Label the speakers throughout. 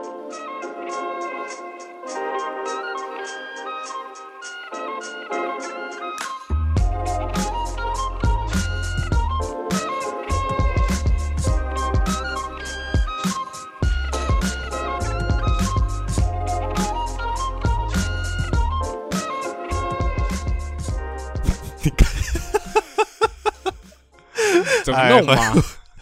Speaker 1: 怎么弄嘛？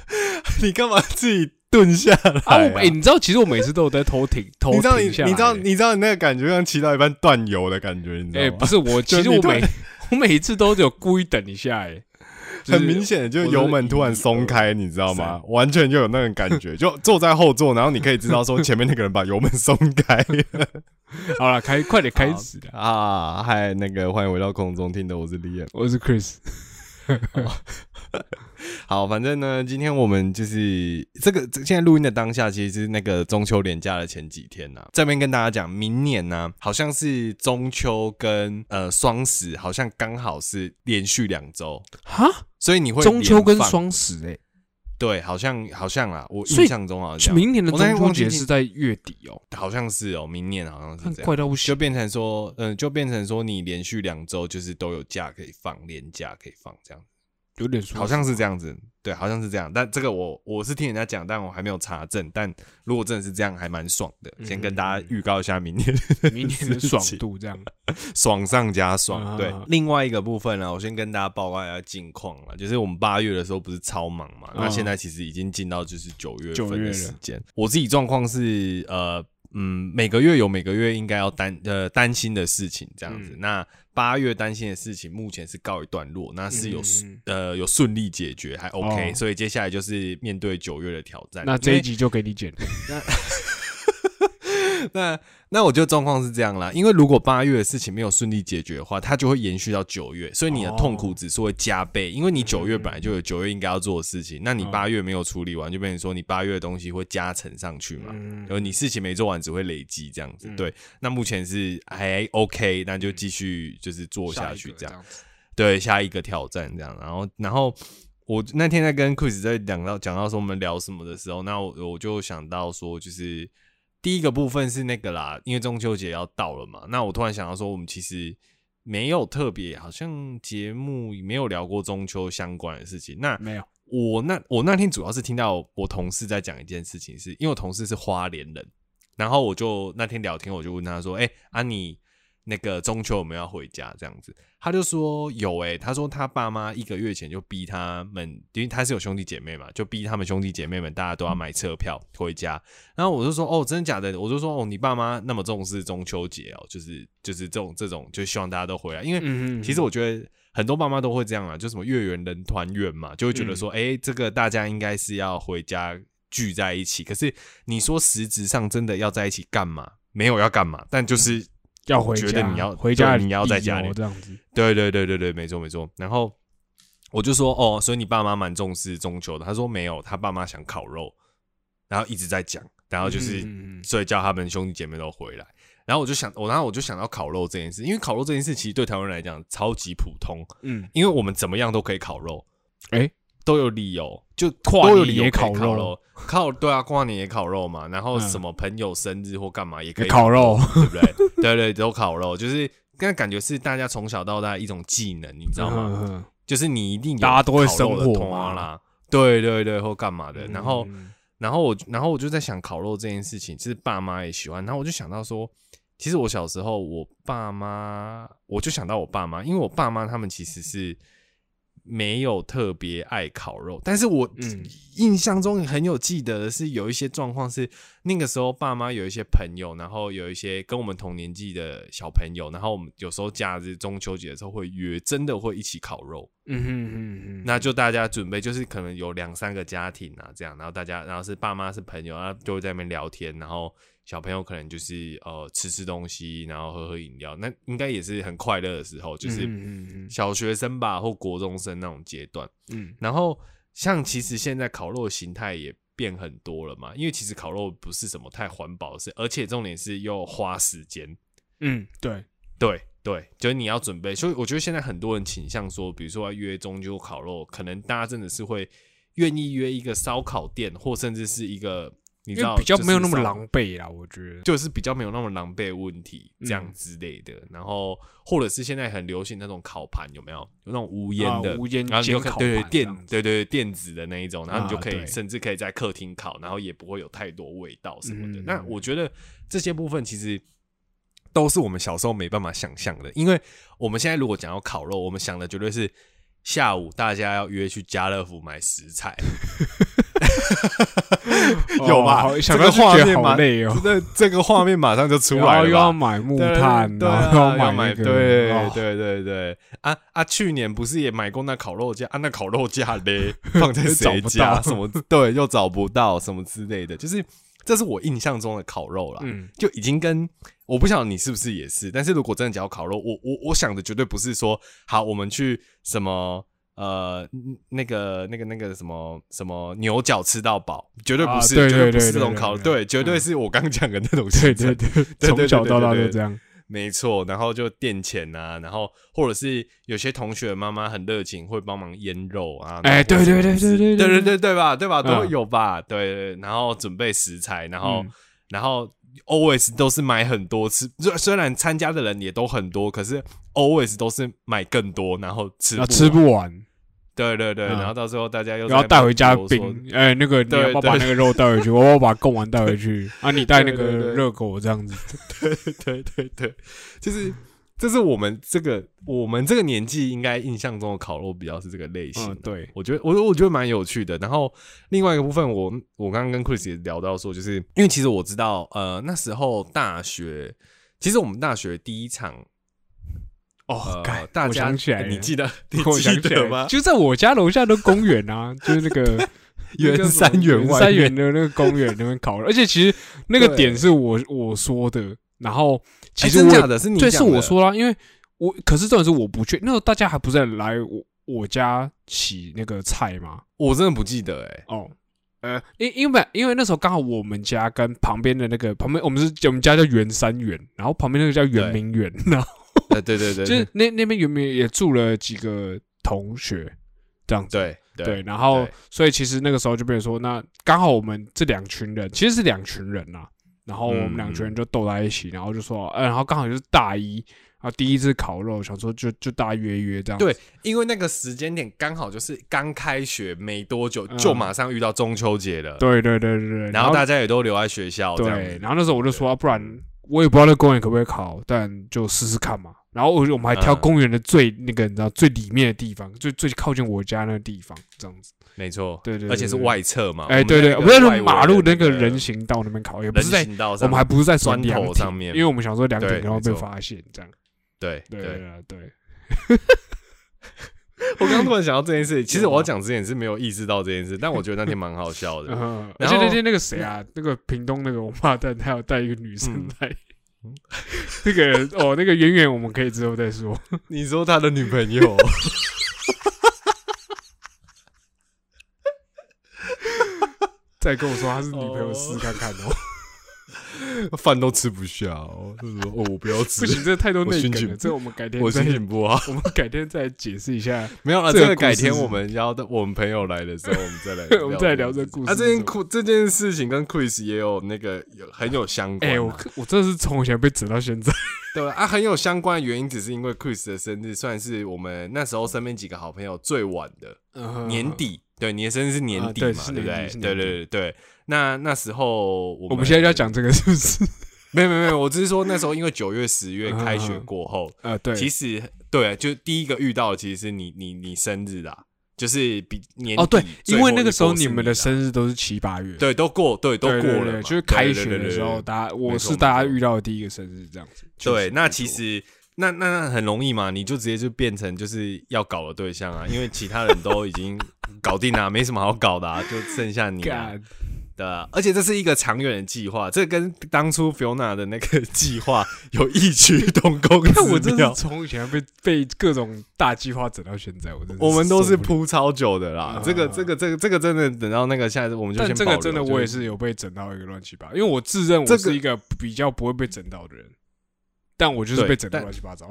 Speaker 2: 你干嘛自己蹲下来、
Speaker 1: 哎、你知道，其实我每次都有在偷停，偷
Speaker 2: 你知道你
Speaker 1: 停下来
Speaker 2: 你知道
Speaker 1: 欸
Speaker 2: 你知道你那个感觉像骑到一半断油的感觉，你知
Speaker 1: 哎、
Speaker 2: 道吗？
Speaker 1: 不是我，其实我每我每一次都有故意等一下、哎，就是
Speaker 2: 很明显的，就是油门突然松开，你知道吗？完全就有那种感觉，就坐在后座，然后你可以知道说前面那个人把油门松开
Speaker 1: 好了，开快点开始了。
Speaker 2: 啊！嗨，那个欢迎回到空中听的，我是 Liam。
Speaker 1: 我是 Chris，
Speaker 2: 好，反正呢，今天我们就是这个这现在录音的当下，其实是那个中秋连假的前几天呐、这边跟大家讲，明年呢、好像是中秋跟呃双十，好像刚好是连续两周，
Speaker 1: 哈，
Speaker 2: 所以你会
Speaker 1: 中秋跟双十、哎，
Speaker 2: 对，好像好像啊，我印象中好像
Speaker 1: 明年的中秋节是在月底哦、
Speaker 2: 好像是哦，明年好像是这样。
Speaker 1: 怪到不行。
Speaker 2: 就变成说，嗯、就变成说，你连续两周就是都有假可以放，连假可以放，这样
Speaker 1: 有点舒服
Speaker 2: 好像是这样子，对，好像是这样。但这个我我是听人家讲，但我还没有查证。但如果真的是这样，还蛮爽的。先跟大家预告一下明年
Speaker 1: 明年的爽度这样。
Speaker 2: 爽上加爽。
Speaker 1: 啊
Speaker 2: 对，另外一个部分呢，我先跟大家报告一下近况了。就是我们八月的时候不是超忙嘛，那
Speaker 1: 嗯
Speaker 2: 现在其实已经进到就是九月
Speaker 1: 九月了
Speaker 2: 份的时间。我自己状况是呃。嗯，每个月有每个月应该要担呃担心的事情，这样子。
Speaker 1: 嗯
Speaker 2: 那八月担心的事情目前是告一段落，那是有、
Speaker 1: 嗯
Speaker 2: 呃有顺利解决，还 OK、
Speaker 1: 哦
Speaker 2: 所以接下来就是面对九月的挑战。
Speaker 1: 那这一集就给你剪。
Speaker 2: 那 那那我觉得状况是这样啦，因为如果八月的事情没有顺利解决的话，它就会延续到九月，所以你的痛苦指数会加倍。因为你九月本来就有九月应该要做的事情，那你八月没有处理完，就变成说你八月的东西会加成上去嘛。
Speaker 1: 嗯
Speaker 2: 然后你事情没做完，只会累积这样子。
Speaker 1: 嗯
Speaker 2: 对，那目前是还 OK，那就继续就是做下去这样。对，下一个挑战这样。然后，然后我那天在跟 Chris 在讲到讲到说我们聊什么的时候，那我我就想到说，就是第一个部分是那个啦，因为中秋节要到了嘛，那我突然想到说，我们其实没有特别，好像节目没有聊过中秋相关的事情。那
Speaker 1: 没有，
Speaker 2: 我那我那天主要是听到我同事在讲一件事情是，因为我同事是花莲人，然后我就那天聊天，我就问他说：“哎、啊你那个中秋我们要回家？”这样子，他就说有诶、他说他爸妈一个月前就逼他们，因为他是有兄弟姐妹嘛，就逼他们兄弟姐妹们大家都要买车票回家。然后我就说：“哦，真的假的？”我就说：“哦，你爸妈那么重视中秋节哦，就是就是这种这种，就希望大家都回来，因为
Speaker 1: 嗯
Speaker 2: 其实我觉得很多爸妈都会这样啊，就什么月圆人团圆嘛，就会觉得说，哎、这个大家应该是要回家聚在一起。可是你说实质上真的要在一起干嘛？没有要干嘛，但就是
Speaker 1: 要回家，
Speaker 2: 觉得你要
Speaker 1: 回家
Speaker 2: 你要在家里
Speaker 1: 这样子。
Speaker 2: 对对对对对，没错没错。然后我就说，哦，所以你爸妈蛮重视中秋的。他说没有，他爸妈想烤肉，然后一直在讲，然后就是。所以叫他们兄弟姐妹都回来。然后我就想，我然后我就想到烤肉这件事，因为烤肉这件事其实对台湾人来讲超级普通，
Speaker 1: 嗯，
Speaker 2: 因为我们怎么样都可以烤肉，
Speaker 1: 哎，
Speaker 2: 都有理由，就
Speaker 1: 跨年
Speaker 2: 都有理由可以
Speaker 1: 也烤肉。
Speaker 2: 烤对啊，跨年也烤肉嘛，然后
Speaker 1: 嗯。
Speaker 2: 什么朋友生日或干嘛也可以
Speaker 1: 烤肉，
Speaker 2: 对不对？对对，都烤肉，就是跟感觉是大家从小到大一种技能，你知道吗？就是你一定
Speaker 1: 大家都会生火嘛。
Speaker 2: 啦，对对对，或干嘛的，
Speaker 1: 嗯。
Speaker 2: 然后。
Speaker 1: 嗯
Speaker 2: 然后我，然后我就在想烤肉这件事情，其实爸妈也喜欢。然后我就想到说，其实我小时候，我爸妈，我就想到我爸妈，因为我爸妈他们其实是没有特别爱烤肉，但是我
Speaker 1: 嗯
Speaker 2: 印象中很有记得的是，有一些状况是那个时候爸妈有一些朋友，然后有一些跟我们同年纪的小朋友，然后我们有时候假日中秋节的时候会约，真的会一起烤肉。
Speaker 1: 嗯哼嗯嗯，
Speaker 2: 那就大家准备，就是可能有两三个家庭啊，这样，然后大家，然后是爸妈是朋友，然后就会在那边聊天，然后小朋友可能就是呃吃吃东西，然后喝喝饮料，那应该也是很快乐的时候，就是小学生吧或国中生那种阶段。
Speaker 1: 嗯
Speaker 2: 然后像其实现在烤肉的形态也变很多了嘛，因为其实烤肉不是什么太环保的事，而且重点是又花时间。
Speaker 1: 嗯，对，
Speaker 2: 对对，就是你要准备，所以我觉得现在很多人倾向说，比如说要约中秋烤肉，可能大家真的是会愿意约一个烧烤店，或甚至是一个你知道
Speaker 1: 比较没有那么狼狈啦，我觉得。
Speaker 2: 就是比较没有那么狼狈问题，这样
Speaker 1: 嗯
Speaker 2: 之类的。然后或者是现在很流行那种烤盘，有没有？有那种无烟的，
Speaker 1: 啊无烟
Speaker 2: 对对电对对对电子的那一种，然后你就可以、
Speaker 1: 啊
Speaker 2: 甚至可以在客厅烤，然后也不会有太多味道什么的。
Speaker 1: 嗯
Speaker 2: 那我觉得这些部分其实。都是我们小时候没办法想象的，因为我们现在如果讲到烤肉，我们想的绝对是下午大家要约去家乐福买食材，有吧？
Speaker 1: 哦想
Speaker 2: 这个画面
Speaker 1: 好累哦。
Speaker 2: 这这个画面马上就出来了
Speaker 1: 又要买木炭，
Speaker 2: 对
Speaker 1: 然后
Speaker 2: 啊，要
Speaker 1: 买那个，
Speaker 2: 对
Speaker 1: 哦
Speaker 2: 对对对啊啊！去年不是也买过那烤肉架啊？那烤肉架嘞，放在 谁家？什么对，又找不到什么之类的，就是这是我印象中的烤肉啦。
Speaker 1: 嗯，
Speaker 2: 就已经跟我不晓得你是不是也是，但是如果真的讲烤肉，我我我想的绝对不是说好我们去什么呃嗯那个那个那个什么什么牛角吃到饱，绝对不是，
Speaker 1: 绝对
Speaker 2: 不是种烤，
Speaker 1: 对
Speaker 2: 对，绝对是我刚讲的那种
Speaker 1: 对对对，
Speaker 2: 对
Speaker 1: 从小到大
Speaker 2: 对对对
Speaker 1: 都这样。
Speaker 2: 没错，然后就垫钱啊，然后或者是有些同学妈妈很热情，会帮忙腌肉啊。
Speaker 1: 哎对对对对对对
Speaker 2: 对对对对吧？对吧？都有吧？对对，然后准备食材，然后、
Speaker 1: 嗯
Speaker 2: 然后 always 都是买很多吃，虽虽然参加的人也都很多，可是 always 都是买更多，然后吃
Speaker 1: 啊，吃不完，
Speaker 2: 对对对，
Speaker 1: 嗯
Speaker 2: 然后到时候大家又在
Speaker 1: 然后带回家冰。哎，那个你要不要把那个肉带回去？我要把贡丸带回去 啊，你带那个
Speaker 2: 对对对
Speaker 1: 热狗这样子。
Speaker 2: 对对对对，就是这是我们这个我们这个年纪应该印象中的烤肉比较是这个类型。
Speaker 1: 嗯，对，
Speaker 2: 我觉得我我觉得蛮有趣的。然后另外一个部分我，我刚刚跟 Chris 也聊到说，就是因为其实我知道，呃，那时候大学，其实我们大学第一场，
Speaker 1: 哦
Speaker 2: 呃，，大家
Speaker 1: 想起来，
Speaker 2: 你记得 你记得吗？
Speaker 1: 就在我家楼下的公园啊，就是那个
Speaker 2: 圆
Speaker 1: 那个
Speaker 2: 山园外面
Speaker 1: 山园的那个公园那边烤肉，而且其实那个
Speaker 2: 对
Speaker 1: 点是我我说的，然后其
Speaker 2: 哎
Speaker 1: 实我
Speaker 2: 的是你
Speaker 1: 对，
Speaker 2: 讲
Speaker 1: 是我说啦，因为我可是重点是我不去，那时候大家还不是来我我家洗那个菜吗？
Speaker 2: 我真的不记得哎、
Speaker 1: 哦，呃，因因为因为那时候刚好我们家跟旁边的那个旁边，我们是我们家叫圆山园，然后旁边那个叫圆明园，然后
Speaker 2: 对对对对，
Speaker 1: 就是那那边圆明园也住了几个同学，这样子。
Speaker 2: 对对
Speaker 1: 对，然后所以其实那个时候就变成说，那刚好我们这两群人其实是两群人呐、然后我们两群人就斗在一起，然后就说，呃，然后刚好就是大一，啊第一次烤肉，想说就就大家约约这样。
Speaker 2: 对，因为那个时间点刚好就是刚开学没多久，
Speaker 1: 嗯
Speaker 2: 就马上遇到中秋节了。
Speaker 1: 对对对对对，
Speaker 2: 然后大家也都留在学校，
Speaker 1: 对，然后那时候我就说，啊不然我也不知道那公园可不可以烤，但就试试看嘛。然后我我们还挑
Speaker 2: 嗯
Speaker 1: 公园的最那个你知道最里面的地方，最最靠近我家那个地方，这样子。
Speaker 2: 没错，
Speaker 1: 对对对
Speaker 2: 而且是外侧嘛。
Speaker 1: 哎，
Speaker 2: 我们
Speaker 1: 对对，
Speaker 2: 在那个
Speaker 1: 不是
Speaker 2: 外围
Speaker 1: 马路
Speaker 2: 那
Speaker 1: 那个人行道那边烤，也不是在
Speaker 2: 行道上，
Speaker 1: 我们还不是在
Speaker 2: 砖头上面
Speaker 1: 因为我们想说凉亭
Speaker 2: 对
Speaker 1: 然后被发现这样。
Speaker 2: 对
Speaker 1: 对
Speaker 2: 对。
Speaker 1: 对对，
Speaker 2: 我刚刚突然想到这件事，其实我要讲之前是没有意识到这件事，但我觉得那天蛮好笑的。然后
Speaker 1: 且那天那个谁啊，那个屏东那个王八蛋，他有带一个女生
Speaker 2: 嗯
Speaker 1: 来。那个哦，那个圆圆我们可以之后再说。
Speaker 2: 你说他的女朋友，
Speaker 1: 再跟我说他是女朋友试试看看哦。
Speaker 2: 饭都吃不下哦，就说哦，我不要吃
Speaker 1: 不，行，这太多内梗了，这我们改天
Speaker 2: 我
Speaker 1: 再
Speaker 2: 心情不好。
Speaker 1: 我们改天再解释一下。
Speaker 2: 没有了，
Speaker 1: 这个
Speaker 2: 改天我们要的我们朋友来的时候，我们再来
Speaker 1: 我们再来聊这个故事
Speaker 2: 啊，这件故这件事情跟 Chris 也有那个有很有相关
Speaker 1: 哎、
Speaker 2: 啊。
Speaker 1: 我我真的是从以前被整到现在。
Speaker 2: 对啊，很有相关的原因，只是因为 Chris 的生日算是我们那时候身边几个好朋友最晚的年底。对，你的生日是年底嘛，
Speaker 1: 啊对
Speaker 2: 对不对对对对对。那那时候我
Speaker 1: 我们现在就要讲这个是不是？
Speaker 2: 没有没有没有，我只是说那时候因为九月十月开学过后，
Speaker 1: 呃，对，
Speaker 2: 其实对，就第一个遇到的其实是你你你生日啦，就是比年底
Speaker 1: 哦对，因为那个时候你们的生日都是七八月，
Speaker 2: 对都过对都过了
Speaker 1: 就是开学的时候，大家我是大家遇到的第一个生日这样子。
Speaker 2: 对，那其实那那那很容易嘛，你就直接就变成就是要搞的对象啊，因为其他人都已经搞定啊、没什么好搞的啊，就剩下你啊。
Speaker 1: 干
Speaker 2: 对啊，而且这是一个长远的计划，这跟当初 Fiona 的那个计划有异曲同工
Speaker 1: 看 我真是。从以前被被各种大计划整到现在，我真的
Speaker 2: 我们都是。铺超久的啦，
Speaker 1: 啊
Speaker 2: 这个这个这个这个真的等到那个下次我们就
Speaker 1: 但
Speaker 2: 先
Speaker 1: 这个真的，我也
Speaker 2: 是
Speaker 1: 有被整到一个乱七八，因为我自认我是一个比较不会被整到的人，但我就是被整
Speaker 2: 的
Speaker 1: 乱七八糟，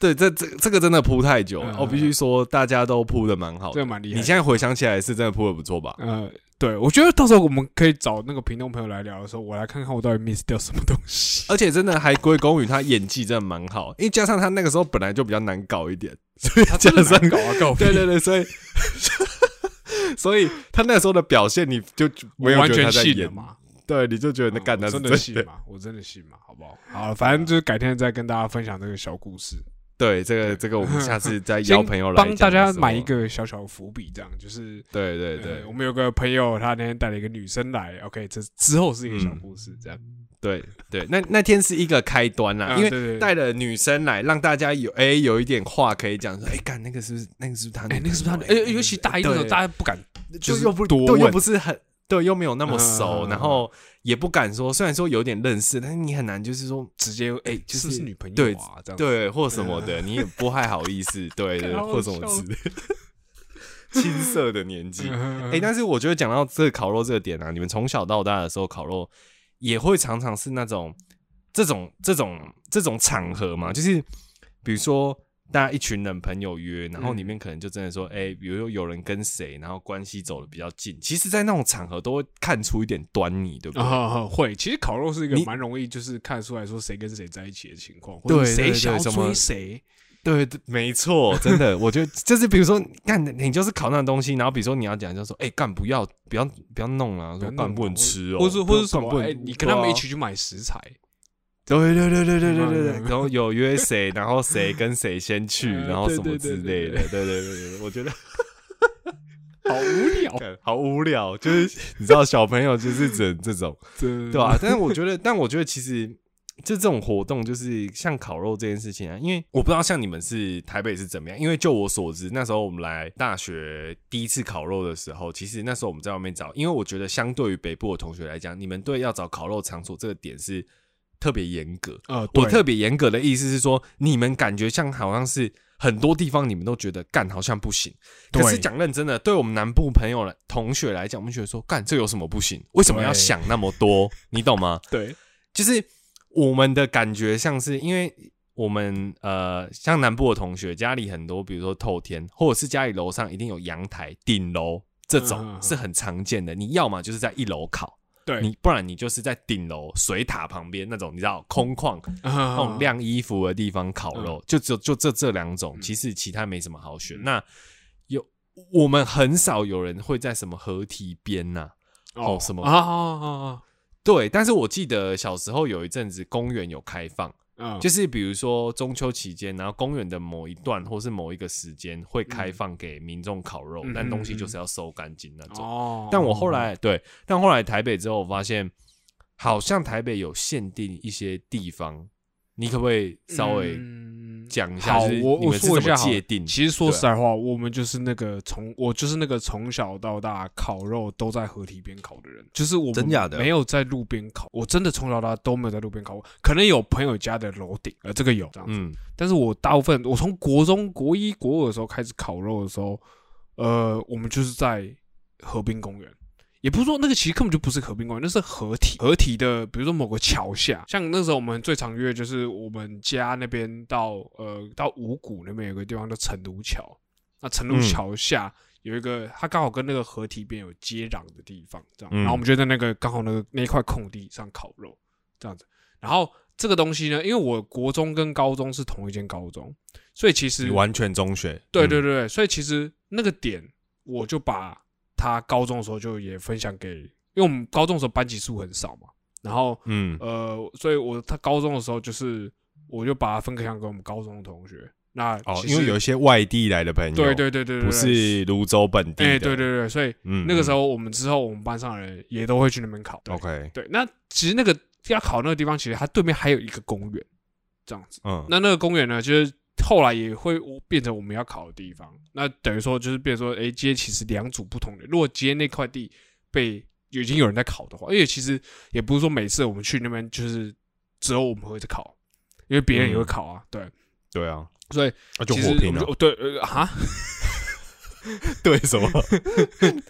Speaker 2: 对这这这个真的铺太久了，
Speaker 1: 嗯
Speaker 2: 我必须说大家都铺的蛮好的。
Speaker 1: 这个蛮厉害。
Speaker 2: 你现在回想起来是真的铺的不错吧？
Speaker 1: 呃，对，我觉得到时候我们可以找那个屏东朋友来聊的时候，我来看看我到底 miss 掉什么东西。
Speaker 2: 而且真的还归功于他演技真的蛮好，因为加上他那个时候本来就比较难搞一点，所以
Speaker 1: 他
Speaker 2: 加上
Speaker 1: 真的难搞啊，搞
Speaker 2: 对对对，所以 所以他那时候的表现，你就没有觉得
Speaker 1: 完全
Speaker 2: 他在演，
Speaker 1: 信了嘛。
Speaker 2: 对，你就觉得那干
Speaker 1: 我真
Speaker 2: 的。
Speaker 1: 的信嘛，我真的信嘛，好不好？好，反正就是改天再跟大家分享这个小故事，
Speaker 2: 对，这个这个我们下次再 邀朋友来
Speaker 1: 帮大家买一。个小小的伏笔，这样就是。
Speaker 2: 对对
Speaker 1: 呃
Speaker 2: 对
Speaker 1: 我们有个朋友，他那天带了一个女生来，OK，这之后是一个小
Speaker 2: 嗯
Speaker 1: 故事，这样。
Speaker 2: 对对，那那天是一个开端啦，
Speaker 1: 啊
Speaker 2: 因为带了女生来，让大家有哎有一点话可以讲，说哎干那个是不是那个是不是他
Speaker 1: 那个是不是他？
Speaker 2: 哎
Speaker 1: 哎，尤其大一的时候，大家不敢，
Speaker 2: 就是又不
Speaker 1: 多
Speaker 2: 对，又不是很对，又没有那么熟，
Speaker 1: 嗯
Speaker 2: 然后也不敢说，虽然说有点认识，但是你很难就是说
Speaker 1: 直接哎，
Speaker 2: 就是
Speaker 1: 是不是女朋友
Speaker 2: 对
Speaker 1: 啊？这样。
Speaker 2: 对或什么的，你也不太好意思，对 对，或什么
Speaker 1: 笑
Speaker 2: 之类的。青涩的年纪，
Speaker 1: 嗯，
Speaker 2: 哎、但是我觉得讲到这个烤肉这个点啊，你们从小到大的时候烤肉也会常常是那种这种这种这种场合嘛，就是比如说大家一群人朋友约，然后里面可能就真的说，哎、比如说有人跟谁，然后关系走的比较近，其实，在那种场合都会看出一点端倪，对不对？
Speaker 1: 啊啊会，其实烤肉是一个
Speaker 2: 你
Speaker 1: 蛮容易，就是看出来说谁跟谁在一起的情况，
Speaker 2: 对
Speaker 1: 或者谁想追谁。
Speaker 2: 对对，没错，真的，我觉得就是比如说，干你就是烤那种东西，然后比如说你要讲，就说，哎、干不要不要不要弄了、说干不能吃哦，
Speaker 1: 或者或是什么？哎，你跟他们一起去买食材，
Speaker 2: 对对对对对对对 然后有约谁，然后谁跟谁先去，
Speaker 1: 嗯
Speaker 2: 然后什么之类的，对对对对，我觉得
Speaker 1: 好无聊，
Speaker 2: 好无聊，就是你知道小朋友就是整这种，
Speaker 1: 对
Speaker 2: 对吧、但是我觉得，但我觉得其实就这种活动，就是像烤肉这件事情啊，因为我不知道像你们是台北是怎么样，因为就我所知，那时候我们来大学第一次烤肉的时候，其实那时候我们在外面找，因为我觉得相对于北部的同学来讲，你们对要找烤肉场所这个点是特别严格。
Speaker 1: 呃，
Speaker 2: 我
Speaker 1: 对
Speaker 2: 特别严格的意思是说，你们感觉像好像是很多地方你们都觉得干好像不行，可是讲认真的，对我们南部朋友来同学来讲，我们觉得说干这有什么不行？为什么要想那么多？你懂吗？
Speaker 1: 对，
Speaker 2: 就是我们的感觉像是因为。我们呃，像南部的同学，家里很多，比如说透天，或者是家里楼上一定有阳台、顶楼，这种
Speaker 1: 嗯
Speaker 2: 是很常见的。你要么就是在一楼烤，
Speaker 1: 对，
Speaker 2: 你不然你就是在顶楼水塔旁边那种，你知道空旷
Speaker 1: 那
Speaker 2: 那种晾衣服的地方烤肉，就只有就这这两种，
Speaker 1: 嗯。
Speaker 2: 其实其他没什么好选。
Speaker 1: 嗯。
Speaker 2: 那有我们很少有人会在什么河堤边呐、哦。什么
Speaker 1: 啊啊啊。
Speaker 2: 对，但是我记得小时候有一阵子公园有开放，
Speaker 1: 啊，
Speaker 2: 就是比如说中秋期间，然后公园的某一段或是某一个时间会开
Speaker 1: 嗯。
Speaker 2: 放给民众烤肉，
Speaker 1: 嗯
Speaker 2: 但东西
Speaker 1: 嗯
Speaker 2: 就是要收干净那种。
Speaker 1: 哦，
Speaker 2: 但我后来对，但后来台北之后，我发现好像台北有限定一些地方，你可不可以稍微
Speaker 1: 嗯
Speaker 2: 讲一下？
Speaker 1: 好，
Speaker 2: 就是
Speaker 1: 我我说一下好了
Speaker 2: 界定？
Speaker 1: 其实说实在话，我们就是那个从我就是那个从小到大烤肉都在河堤边烤的人，就是我们
Speaker 2: 真假的
Speaker 1: 没有在路边烤，我真的从小到大都没有在路边烤过，可能有朋友家的楼顶，呃，这个有这样子，
Speaker 2: 嗯
Speaker 1: 但是我大部分我从国中国一国二的时候开始烤肉的时候，呃，我们就是在河滨公园。也不是说那个其实根本就不是河滨公园，那是合体合体的，比如说某个桥下，像那时候我们最常约就是我们家那边到呃到五谷那边有个地方叫成都桥，那成都
Speaker 2: 嗯。
Speaker 1: 桥下有一个，它刚好跟那个河堤边有接壤的地方，这样，
Speaker 2: 嗯。
Speaker 1: 然后我们就在那个刚好那个那一块空地上烤肉，这样子，然后这个东西呢，因为我国中跟高中是同一间高中，所以其实
Speaker 2: 完全中学，
Speaker 1: 对对，对所以其实那个点，我就把他高中的时候就也分享给，因为我们高中的时候班级数很少嘛，然后
Speaker 2: 嗯
Speaker 1: 呃，所以我他高中的时候就是我就把它分享给我们高中的同学。那
Speaker 2: 哦，因为有一些外地来的朋友，
Speaker 1: 对对对对对，
Speaker 2: 不是泸州本地的，
Speaker 1: 哎、对对对，所以
Speaker 2: 嗯，
Speaker 1: 那个时
Speaker 2: 候
Speaker 1: 候我们之后我们班上的人也都会去那边考。对
Speaker 2: OK，
Speaker 1: 对，那其实那个要考那个地方，其实它对面还有一个公园，这样子。
Speaker 2: 嗯，
Speaker 1: 那那个公园呢，就是后来也会变成我们要考的地方。那等于说就是变成说，哎、今天其实两组不同的。如果今天那块地被已经有人在考的话，因为其实也不是说每次我们去那边就是只有我们会在考，因为别人也会考啊。对，
Speaker 2: 对啊，
Speaker 1: 所以
Speaker 2: 那就
Speaker 1: 其实
Speaker 2: 火拼了
Speaker 1: 我们就，对啊哈，
Speaker 2: 对什么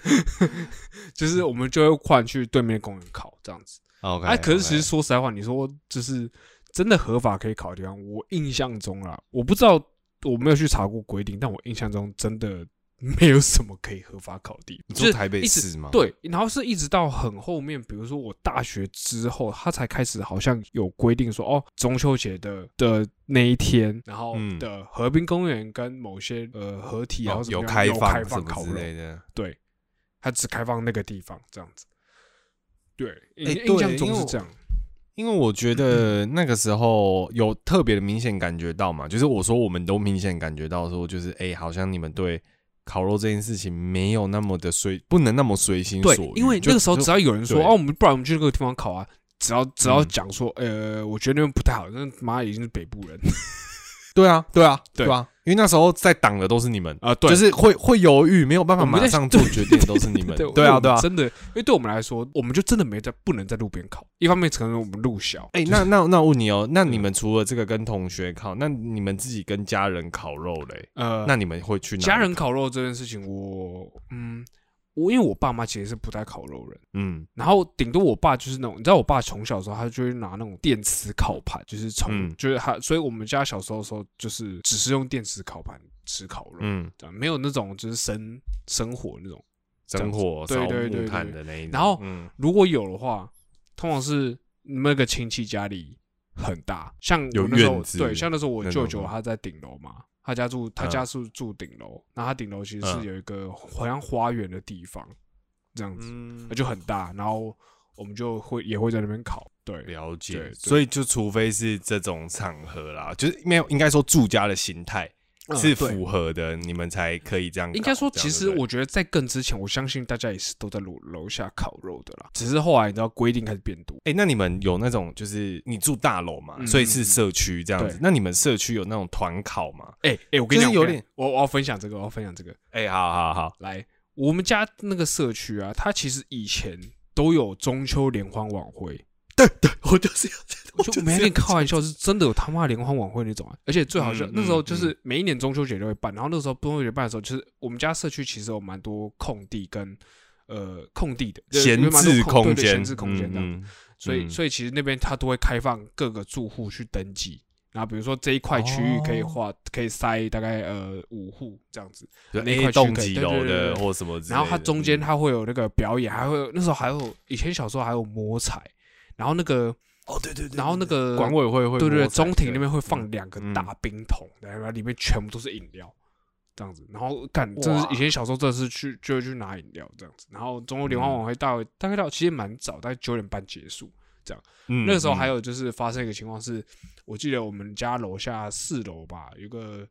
Speaker 1: 就是我们就会换去对面公园考这样子。
Speaker 2: ？OK，
Speaker 1: 哎、可是其实说实在话，你说就是真的合法可以考的地方，我印象中啊，我不知道我没有去查过规定，但我印象中真的没有什么可以合法烤地，就是
Speaker 2: 你说台北市吗？，
Speaker 1: 对，然后是一直到很后面，比如说我大学之后，他才开始好像有规定说，哦，中秋节的的那一天，然后
Speaker 2: 嗯
Speaker 1: 的河滨公园跟某些呃合体啊，
Speaker 2: 哦
Speaker 1: 或，怎么
Speaker 2: 有开
Speaker 1: 放有开
Speaker 2: 什么之
Speaker 1: 放烤肉，
Speaker 2: 类的。
Speaker 1: 对，他只开放那个地方这样子。对，印、
Speaker 2: 哎
Speaker 1: 印象中是这样。
Speaker 2: 因为我觉得那个时候有特别的明显感觉到嘛，就是我说我们都明显感觉到说，就是哎、好像你们对烤肉这件事情没有那么的随，不能那么随心所欲。，
Speaker 1: 因为那个时候只要有人说，
Speaker 2: 对
Speaker 1: 哦，我们不然我们去那个地方烤啊，只要只要
Speaker 2: 嗯
Speaker 1: 讲说，呃，我觉得那边不太好，那妈已经是北部人
Speaker 2: 对啊，对啊，
Speaker 1: 对
Speaker 2: 对啊，因为那时候在挡的都是你们，
Speaker 1: 啊，对，
Speaker 2: 就是会会犹豫，没有办法马上做决定的都是你们。
Speaker 1: 对
Speaker 2: 对啊，对啊。
Speaker 1: 真的，因为对我们来说，我们就真的没在不能在路边烤。一方面可能我们路小，
Speaker 2: 哎、那那那我问你哦，那你们除了这个跟同学烤，那你们自己跟家人烤肉嘞？
Speaker 1: 呃，
Speaker 2: 那你们会去哪
Speaker 1: 家人烤肉这件事情，我嗯，我因为我爸妈其实是不太烤肉人，
Speaker 2: 嗯
Speaker 1: 然后顶多我爸就是那种，你知道我爸从小的时候，他就会拿那种电磁烤盘，就是从、
Speaker 2: 嗯
Speaker 1: 就是他，所以我们家小时候的时候，就是只是用电磁烤盘吃烤肉，
Speaker 2: 嗯，
Speaker 1: 没有那种就是生生火那种。
Speaker 2: 生火烧
Speaker 1: 对对对
Speaker 2: 木炭的那一种。
Speaker 1: 然后
Speaker 2: 嗯
Speaker 1: 如果有的话，通常是那个亲戚家里很大，像
Speaker 2: 有
Speaker 1: 我那时候
Speaker 2: 院子
Speaker 1: 对，像那时候我舅舅他在顶楼嘛，他家住他
Speaker 2: 嗯。
Speaker 1: 家是住顶楼，那他顶楼其实是
Speaker 2: 嗯
Speaker 1: 有一个好像花园的地方，这样子，
Speaker 2: 嗯。
Speaker 1: 那就很大，然后我们就会也会在那边烤，对，
Speaker 2: 了解。
Speaker 1: 对，
Speaker 2: 所以就除非是这种场合啦，就是没有应该说住家的形态是符合的，你们才可以这样。
Speaker 1: 应该说，其实我觉得在更之前，我相信大家也是都在楼楼下烤肉的啦。只是后来你知道规定开始变多，
Speaker 2: 哎、那你们有那种就是你住大楼嘛，
Speaker 1: 嗯
Speaker 2: 所以是社区这样子。那你们社区有那种团烤吗？
Speaker 1: 哎、哎、我跟你讲，
Speaker 2: 有点
Speaker 1: 我我我要分享这个，我要分享这个。
Speaker 2: 哎、好好好，
Speaker 1: 来，我们家那个社区啊，它其实以前都有中秋联欢晚会，
Speaker 2: 对对，我就是要，
Speaker 1: 我就没跟你开玩笑，是真的有他妈联欢晚会那种啊！而且最好笑，
Speaker 2: 嗯
Speaker 1: 那时候
Speaker 2: 嗯
Speaker 1: 就是每一年中秋节都会办，然后那时候中秋节办的时候，就是我们家社区其实有蛮多空地跟呃空地的就是
Speaker 2: 闲置
Speaker 1: 空
Speaker 2: 间，
Speaker 1: 对闲置空间这样子。
Speaker 2: 嗯
Speaker 1: 所以
Speaker 2: 嗯
Speaker 1: 所以其实那边他都会开放各个住户去登记。然后比如说这一块区域可以
Speaker 2: 哦
Speaker 1: 画，可以塞大概呃五户这样子，
Speaker 2: 就
Speaker 1: 那块区
Speaker 2: 栋几楼
Speaker 1: 可以对对对
Speaker 2: 的或什么之类的，
Speaker 1: 然后它中间
Speaker 2: 嗯
Speaker 1: 它会有那个表演，还会有那时候还有以前小时候还有摸彩，然后那个
Speaker 2: 哦对对对，
Speaker 1: 然后那个
Speaker 2: 管委会会
Speaker 1: 对对中庭那边会放两个
Speaker 2: 嗯
Speaker 1: 大冰桶，然后里面全部都是饮料，这样子。然后干，真是以前小时候真的是去就会去拿饮料这样子。然后中国联欢晚会到大概到其实蛮早，大概九点半结束。
Speaker 2: 嗯
Speaker 1: 那个时候还
Speaker 2: 嗯
Speaker 1: 有就是发生一个情况是，我记得我们家楼下四楼吧，有个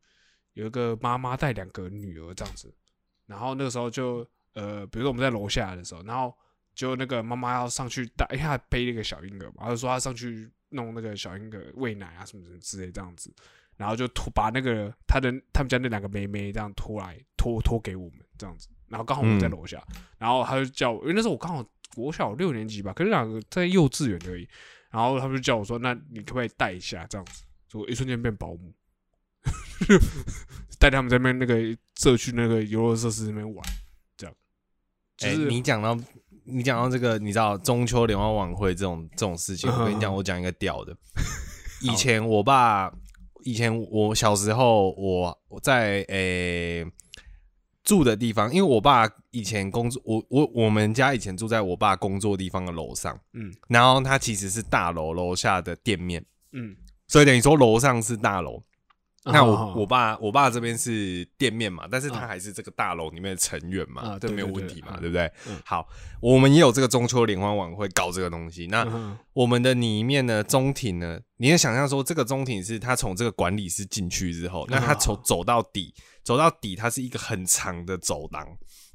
Speaker 1: 有一个妈妈带两个女儿这样子，然后那个时候就呃，比如说我们在楼下的时候，然后就那个妈妈要上去带，因为她背了一个小婴儿嘛，她就说她上去弄那个小婴儿喂奶啊什么什么之类这样子，然后就拖把那个她的他们家那两个妹妹这样拖来拖拖给我们这样子，然后刚好我们在
Speaker 2: 嗯
Speaker 1: 楼下，然后他就叫我，因为那时候我刚好国小六年级吧，可是两个在幼稚园而已。然后他们就叫我说：“那你可不可以带一下？”这样子，就一瞬间变保姆，带他们在那边那个社区那个游乐设施那边玩，这样。就
Speaker 2: 哎、
Speaker 1: 是、
Speaker 2: 你讲到你讲到这个，你知道中秋联欢晚会这种这种事情，
Speaker 1: 嗯
Speaker 2: 我跟你讲，我讲一个屌的。以前我爸，以前我小时候，我我在诶、住的地方，因为我爸以前工作，我我我们家以前住在我爸工作地方的楼上，
Speaker 1: 嗯。
Speaker 2: 然后他其实是大楼楼下的店面，
Speaker 1: 嗯，
Speaker 2: 所以等于说楼上是大楼，那我
Speaker 1: 啊
Speaker 2: 我爸我爸这边是店面嘛，但是他
Speaker 1: 啊
Speaker 2: 还是这个大楼里面的成员嘛，这没有问题嘛，
Speaker 1: 嗯
Speaker 2: 对不对
Speaker 1: 嗯？
Speaker 2: 好，我们也有这个中秋联欢晚会搞这个东西。那
Speaker 1: 嗯
Speaker 2: 我们的里面呢，中庭呢，你也想象说，这个中庭是他从这个管理室进去之后，那他
Speaker 1: 嗯
Speaker 2: 从走到底，走到底，它是一个很长的走廊。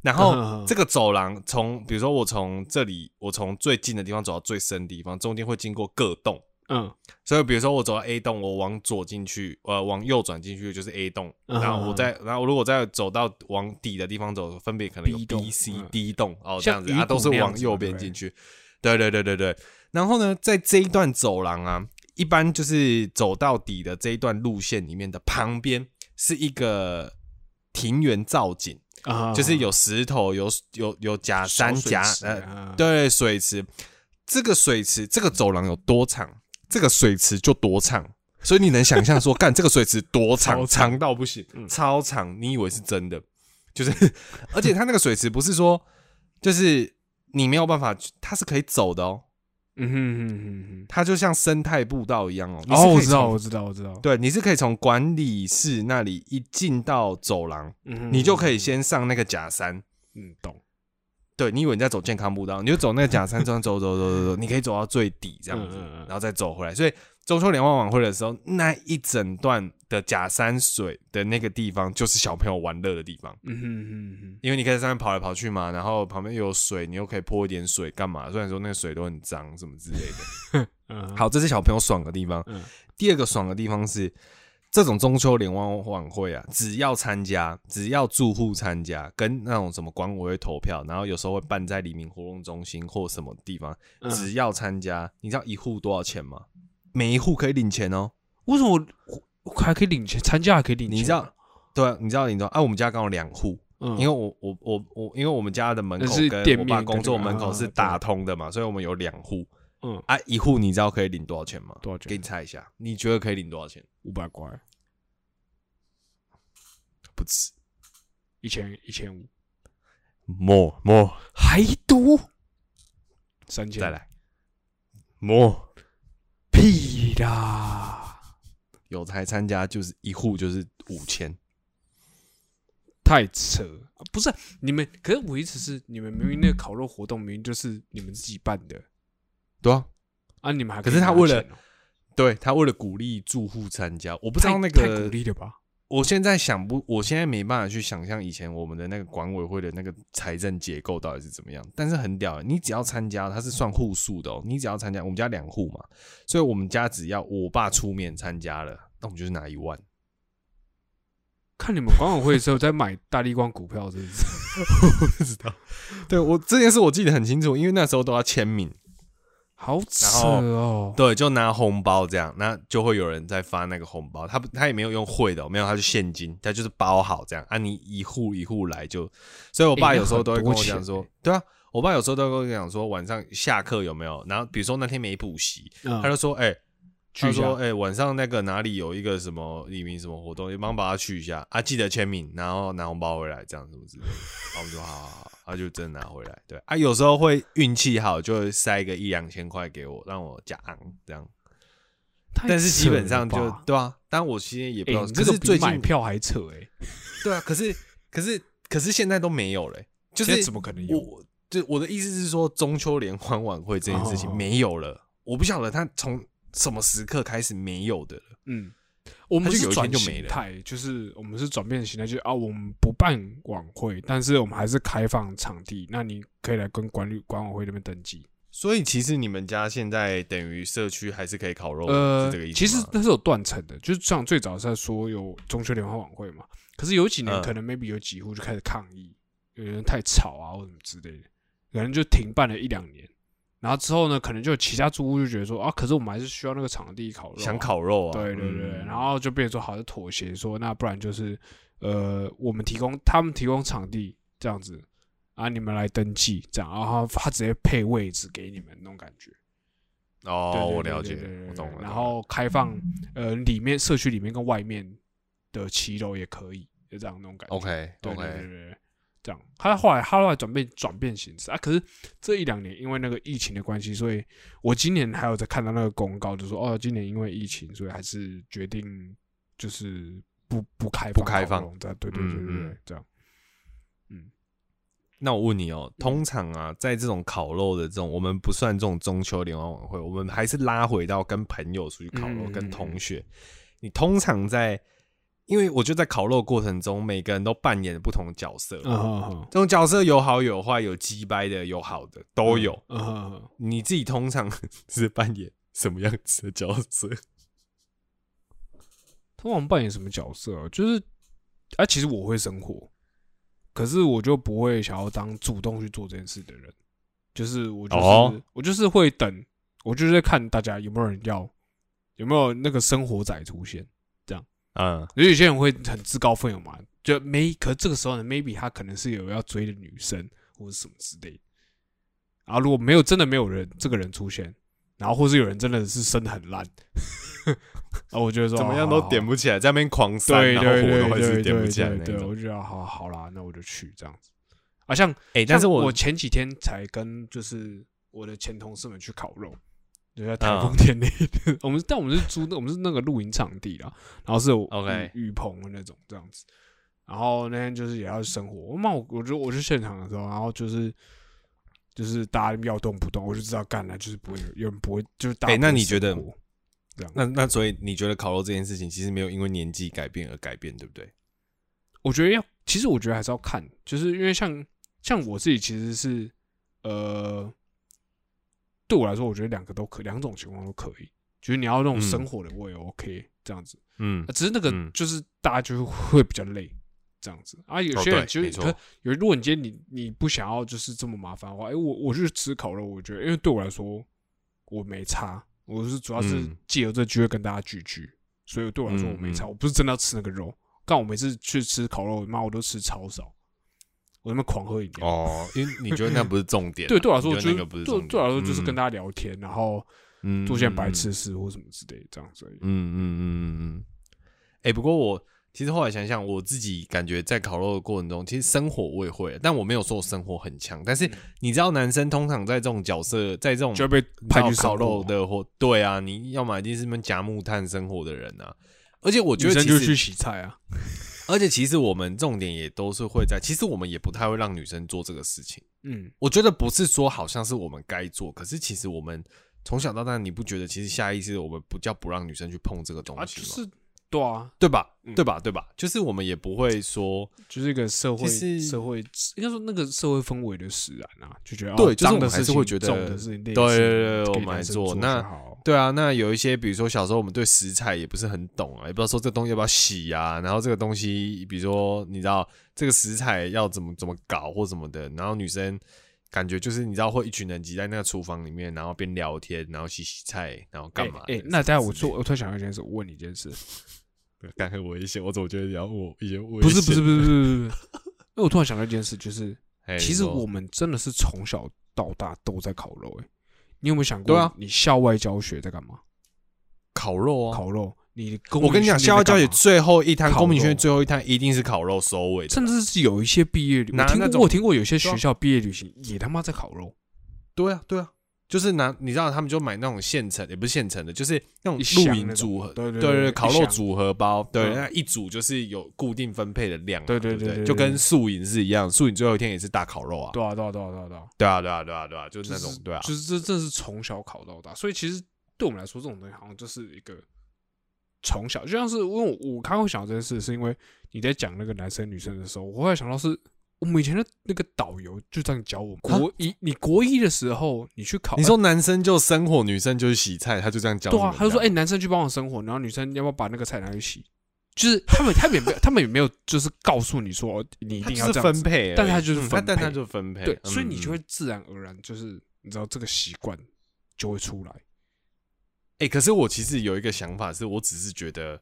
Speaker 2: 然后
Speaker 1: 嗯
Speaker 2: 这个走廊从，比如说我从这里，我从最近的地方走到最深的地方，中间会经过各栋。
Speaker 1: 嗯。
Speaker 2: 所以比如说我走到 A 栋，我往左进去，呃，往右转进去就是 A 栋，
Speaker 1: 嗯
Speaker 2: 然后我再，然后如果再走到往底的地方走，分别可能有
Speaker 1: B
Speaker 2: C
Speaker 1: 嗯、
Speaker 2: D 栋哦，这
Speaker 1: 像鱼
Speaker 2: 样子啊，都是
Speaker 1: 那样
Speaker 2: 往右
Speaker 1: 子嘛对不对。
Speaker 2: 边进去。对对对对对。然后呢，在这一段走廊啊，一般就是走到底的这一段路线里面的旁边是一个庭园造景，
Speaker 1: 啊，
Speaker 2: 就是有石头，有有有假山
Speaker 1: 小水
Speaker 2: 夹
Speaker 1: 池
Speaker 2: 呃
Speaker 1: 啊，
Speaker 2: 对，水池，这个水池，这个走廊有多长，这个水池就多长，所以你能想象说，干这个水池多长，
Speaker 1: 超长
Speaker 2: 长到不行，
Speaker 1: 嗯
Speaker 2: 超长，你以为是真的？就是而且它那个水池不是说就是你没有办法，它是可以走的哦，
Speaker 1: 嗯哼哼哼哼。
Speaker 2: 它就像生态步道一样哦。
Speaker 1: 哦，我知道，我知道，我知道。
Speaker 2: 对，你是可以从管理室那里一进到走廊，
Speaker 1: 嗯哼
Speaker 2: 你就可以先上那个假山。
Speaker 1: 嗯懂。
Speaker 2: 对你以为你在走健康步道，你就走那个假山，这样走走走走走，你可以走到最底这样子然后再走回来。所以中秋联欢晚会的时候，那一整段的假山水的那个地方，就是小朋友玩乐的地方，
Speaker 1: 嗯哼哼哼。
Speaker 2: 因为你可以在上面跑来跑去嘛，然后旁边又有水，你又可以泼一点水干嘛？虽然说那个水都很脏什么之类的。
Speaker 1: 嗯，
Speaker 2: 好，这是小朋友爽的地方。
Speaker 1: 嗯
Speaker 2: 第二个爽的地方是，这种中秋联欢晚会啊，只要参加，只要住户参加，跟那种什么管委会投票，然后有时候会办在黎明活动中心或什么地方，
Speaker 1: 嗯
Speaker 2: 只要参加，你知道一户多少钱吗？每一户可以领钱哦。
Speaker 1: 为什么我还可以领钱？参加还可以领钱？
Speaker 2: 你知道？对啊，你知道，你知道啊？我们家刚好两户，
Speaker 1: 嗯，
Speaker 2: 因为我我我我，因为我们家的门口跟我爸工作门口是
Speaker 1: 啊
Speaker 2: 打通的嘛，所以我们有两户
Speaker 1: 嗯
Speaker 2: 啊。一户你知道可以领多少钱吗？
Speaker 1: 多少钱
Speaker 2: 给你猜一下，你觉得可以领多少钱？
Speaker 1: 五百块，
Speaker 2: 不止
Speaker 1: 一千一千五
Speaker 2: ，，more more，
Speaker 1: 还多三千，
Speaker 2: 再来 more。
Speaker 1: 屁啦！
Speaker 2: 有才参加就是一户就是五千，
Speaker 1: 太扯！啊不是你们，可是我意思是，你们明明那个烤肉活动明明就是你们自己办的
Speaker 2: 对啊，
Speaker 1: 啊，你们还
Speaker 2: 可是他为了对他为了鼓励住户参加，我不知道那
Speaker 1: 个太
Speaker 2: 个
Speaker 1: 鼓励了吧？
Speaker 2: 我现在想不，我现在没办法去想象以前我们的那个管委会的那个财政结构到底是怎么样，但是很屌欸，你只要参加，它是算户数的哦。你只要参加，我们家两户嘛，所以我们家只要我爸出面参加了，那我们就是拿一万。
Speaker 1: 看你们管委会的时候在买大力光股票，是不是？
Speaker 2: 我不知道，对我这件事我记得很清楚，因为那时候都要签名，
Speaker 1: 好扯哦！
Speaker 2: 对，就拿红包这样，那就会有人在发那个红包，他不他也没有用汇的哦，没有，他就现金，他就是包好这样啊，你一户一户来就，所以我爸有时候都会跟我讲说
Speaker 1: 欸，
Speaker 2: 对啊，我爸有时候都会跟我讲说，晚上下课有没有？然后比如说那天没补习，
Speaker 1: 嗯
Speaker 2: 他就说，哎、
Speaker 1: 去一下
Speaker 2: 他说：“哎、晚上那个哪里有一个什么黎明什么活动，你帮把他去一下啊，记得签名，然后拿红包回来，这样什么之类的。”然后我们说：“好好好。”他就真的拿回来。对啊，有时候会运气好，就会塞个一两千块给我，让我加昂这样。但是基本上就对啊，但我其实也不知道，
Speaker 1: 这
Speaker 2: 是最
Speaker 1: 买票还扯哎！
Speaker 2: 对啊，可是可是可是现在都没有了、就是
Speaker 1: 怎么可能有？
Speaker 2: 我就我的意思是说，中秋联欢晚会这件事情
Speaker 1: 哦
Speaker 2: 没有了，我不晓得他从什么时刻开始没有的了。
Speaker 1: 嗯，我们
Speaker 2: 就是有
Speaker 1: 转形态，就是我们是转变形态，就是啊，我们不办晚会，但是我们还是开放场地，那你可以来跟管理管委会那边登记。
Speaker 2: 所以其实你们家现在等于社区还是可以烤肉，
Speaker 1: 呃
Speaker 2: 是这个意，思
Speaker 1: 其实那是有断层的，就是像最早是在说有中秋联欢晚会嘛，可是有几年
Speaker 2: 嗯
Speaker 1: 可能 maybe 有几户就开始抗议，有人太吵啊或什么之类的，可能就停办了一两年。然后之后呢，可能就有其他租户就觉得说啊，可是我们还是需要那个场地烤肉啊、
Speaker 2: 想烤肉啊，
Speaker 1: 对对对，
Speaker 2: 嗯
Speaker 1: 然后就变成说好像妥协，说那不然就是呃，我们提供他们提供场地这样子啊，你们来登记这样，然后他直接配位置给你们那种感觉。对
Speaker 2: 哦，
Speaker 1: 对对
Speaker 2: 我了解我懂了。
Speaker 1: 然后开放呃里面社区里面跟外面的骑楼也可以，就这样那种感觉。
Speaker 2: OK
Speaker 1: 对对对
Speaker 2: OK，
Speaker 1: 对对，这样。他后来他后来转变转变形式啊，可是这一两年因为那个疫情的关系，所以我今年还有在看到那个公告，就说哦，今年因为疫情，所以还是决定就是不不开
Speaker 2: 不开放
Speaker 1: 对对对对对对
Speaker 2: 嗯嗯，
Speaker 1: 这样。
Speaker 2: 那我问你哦，
Speaker 1: 嗯
Speaker 2: 通常啊，在这种烤肉的这种，我们不算这种中秋联欢晚会，我们还是拉回到跟朋友出去烤肉，
Speaker 1: 嗯
Speaker 2: 跟同学。你通常在，因为我觉得在烤肉过程中，每个人都扮演不同的角色，这种角色有好有坏，有鸡掰的，有好的，都有。你自己通常 是扮演什么样子的角色？
Speaker 1: 通常扮演什么角色啊？就是啊，其实我会生活，可是我就不会想要当主动去做这件事的人。就是我就是、
Speaker 2: 哦
Speaker 1: 我就是会等，我就是在看大家有没有人要，有没有那个生活仔出现。
Speaker 2: 嗯，
Speaker 1: 有有些人会很自告奋勇嘛，就没，可是这个时候呢，maybe 他可能是有要追的女生或者什么之类的。啊如果没有真的没有人这个人出现，然后或是有人真的是生的很烂，啊，我觉得说
Speaker 2: 怎么样都点
Speaker 1: 不
Speaker 2: 不起来，在那边狂塞，
Speaker 1: 对
Speaker 2: 然后
Speaker 1: 对对
Speaker 2: 火都会
Speaker 1: 对
Speaker 2: 是点不
Speaker 1: 对
Speaker 2: 起来那
Speaker 1: 对。我就觉得好好啦，那我就去这样子啊，像
Speaker 2: 哎，但是我
Speaker 1: 我前几天才跟就是我的前同事们去烤肉，就在台
Speaker 2: 嗯
Speaker 1: 风天那边，我们但我们是租的，我们是那个露营场地啦，然后是有
Speaker 2: OK
Speaker 1: 雨雨棚的那种这样子。然后那天就是也要生活，我妈我我就我去现场的时候，然后就是就是大家要动不动，我就知道干了，就是不会有有人不会，就是大家
Speaker 2: 哎那你觉得
Speaker 1: 这样？
Speaker 2: 那那所以你觉得烤肉这件事情其实没有因为年纪改变而改变，对不对？
Speaker 1: 我觉得要，其实我觉得还是要看，就是因为像像我自己其实是呃，对我来说，我觉得两个都可，两种情况都可以。就是你要那种
Speaker 2: 嗯
Speaker 1: 生活的，我也 OK 这样子。
Speaker 2: 嗯
Speaker 1: 啊，只是那个
Speaker 2: 嗯
Speaker 1: 就是大家就会比较累这样子啊。有
Speaker 2: 哦
Speaker 1: 些人
Speaker 2: 对没错
Speaker 1: 就是可有，如果你今天你你不想要就是这么麻烦的话，哎，我我去吃烤肉，我觉得因为对我来说我没差，我是主要是
Speaker 2: 嗯
Speaker 1: 借由这机会跟大家聚聚，所以对我来说我没差，我不是真的要吃那个肉。但我每次去吃烤肉，妈我都吃超少，我那边狂喝饮料。
Speaker 2: 哦，因为你觉得那不是重点啊，
Speaker 1: 对，对我来说
Speaker 2: 你
Speaker 1: 就是
Speaker 2: 觉得那个不是
Speaker 1: 对
Speaker 2: 重点，
Speaker 1: 对我来说就是跟
Speaker 2: 他
Speaker 1: 大家聊天，然后
Speaker 2: 嗯
Speaker 1: 做件白
Speaker 2: 嗯
Speaker 1: 痴事或什么之类的这样子。
Speaker 2: 嗯嗯嗯嗯嗯。哎、不过我其实后来想想，我自己感觉在烤肉的过程中，其实生火我也会，但我没有说我生火很强。但是你知道，男生通常在这种角色，在这种
Speaker 1: 嗯就会被派去
Speaker 2: 烤肉的或对啊，你要么一定是们夹木炭生火的人啊。而且我觉得
Speaker 1: 女生就去洗菜啊。
Speaker 2: 而且其实我们重点也都是会在，其实我们也不太会让女生做这个事情。
Speaker 1: 嗯，
Speaker 2: 我觉得不是说好像是我们该做，可是其实我们从小到大，你不觉得其实下意识我们不叫不让女生去碰这个东
Speaker 1: 啊，
Speaker 2: 西吗？
Speaker 1: 就是对啊，
Speaker 2: 对吧？
Speaker 1: 嗯
Speaker 2: 对吧？对吧？就是我们也不会说，
Speaker 1: 就是一个社会社会应该说那个社会氛围的使然啊，就觉得
Speaker 2: 对就是我们还是会觉得
Speaker 1: 重的事情，
Speaker 2: 对对对
Speaker 1: 给
Speaker 2: 我们来
Speaker 1: 做
Speaker 2: 做那
Speaker 1: 就好
Speaker 2: 对啊，那有一些，比如说小时候我们对食材也不是很懂啊，也不知道说这个东西要不要洗啊，然后这个东西，比如说你知道这个食材要怎么怎么搞或什么的，然后女生感觉就是你知道会一群人挤在那个厨房里面，然后边聊天，然后洗洗菜，然后干嘛的？
Speaker 1: 哎、那待会我
Speaker 2: 做
Speaker 1: 说，我突然想到一件事，我问你一件事，
Speaker 2: 干很危险，我总觉得你要我一些危
Speaker 1: 不是不是不是不是不是，因为我突然想到一件事，就是
Speaker 2: 哎
Speaker 1: 其实我们真的是从小到大都在烤肉、欸，你有没有想过，
Speaker 2: 对啊
Speaker 1: 你校外教学在干嘛？
Speaker 2: 烤肉啊，
Speaker 1: 烤肉，你
Speaker 2: 我跟你讲，校外教学最后一摊，
Speaker 1: 烤
Speaker 2: 公民学
Speaker 1: 院
Speaker 2: 最后一摊一定是烤肉收尾的，
Speaker 1: 甚至是有一些毕业旅，我听过，我听过有些学校毕业旅行也他妈在烤肉，
Speaker 2: 对啊，对啊，就是拿你知道他们就买那种现成，也不是现成的，就是那种露营组合，
Speaker 1: 对对
Speaker 2: 对
Speaker 1: 对
Speaker 2: 烤肉组合包，对，
Speaker 1: 嗯
Speaker 2: 那一组就是有固定分配的量嘛，
Speaker 1: 对
Speaker 2: 对
Speaker 1: 对
Speaker 2: 就跟宿营是一样，宿营最后一天也是大烤肉啊，
Speaker 1: 对啊对啊对啊对啊对啊，
Speaker 2: 对啊，对啊，对啊，就是那种，对啊，
Speaker 1: 就是这这是从小烤到大，所以其实对我们来说，这种东西好像就是一个从小，就像是因为我我刚刚会想到这件事，是因为你在讲那个男生女生的时候，我后来想到是我们以前的那个导游就这样教我们。
Speaker 2: 啊
Speaker 1: 国一你国一的时候，你去考，
Speaker 2: 你说男生就生火，女生就是洗菜，他就这样教
Speaker 1: 对啊，他就说哎、男生去帮我生火，然后女生要不要把那个菜拿去洗？就是他们他们也没有 他们也没有就是告诉你说你一定要这样子
Speaker 2: 分配，
Speaker 1: 但是他就是
Speaker 2: 嗯
Speaker 1: 分
Speaker 2: 但他
Speaker 1: 配
Speaker 2: 就分配，
Speaker 1: 对，
Speaker 2: 嗯
Speaker 1: 所以你就
Speaker 2: 嗯
Speaker 1: 会自然而然就是你知道这个习惯就会出来。
Speaker 2: 哎、可是我其实有一个想法，是我只是觉得，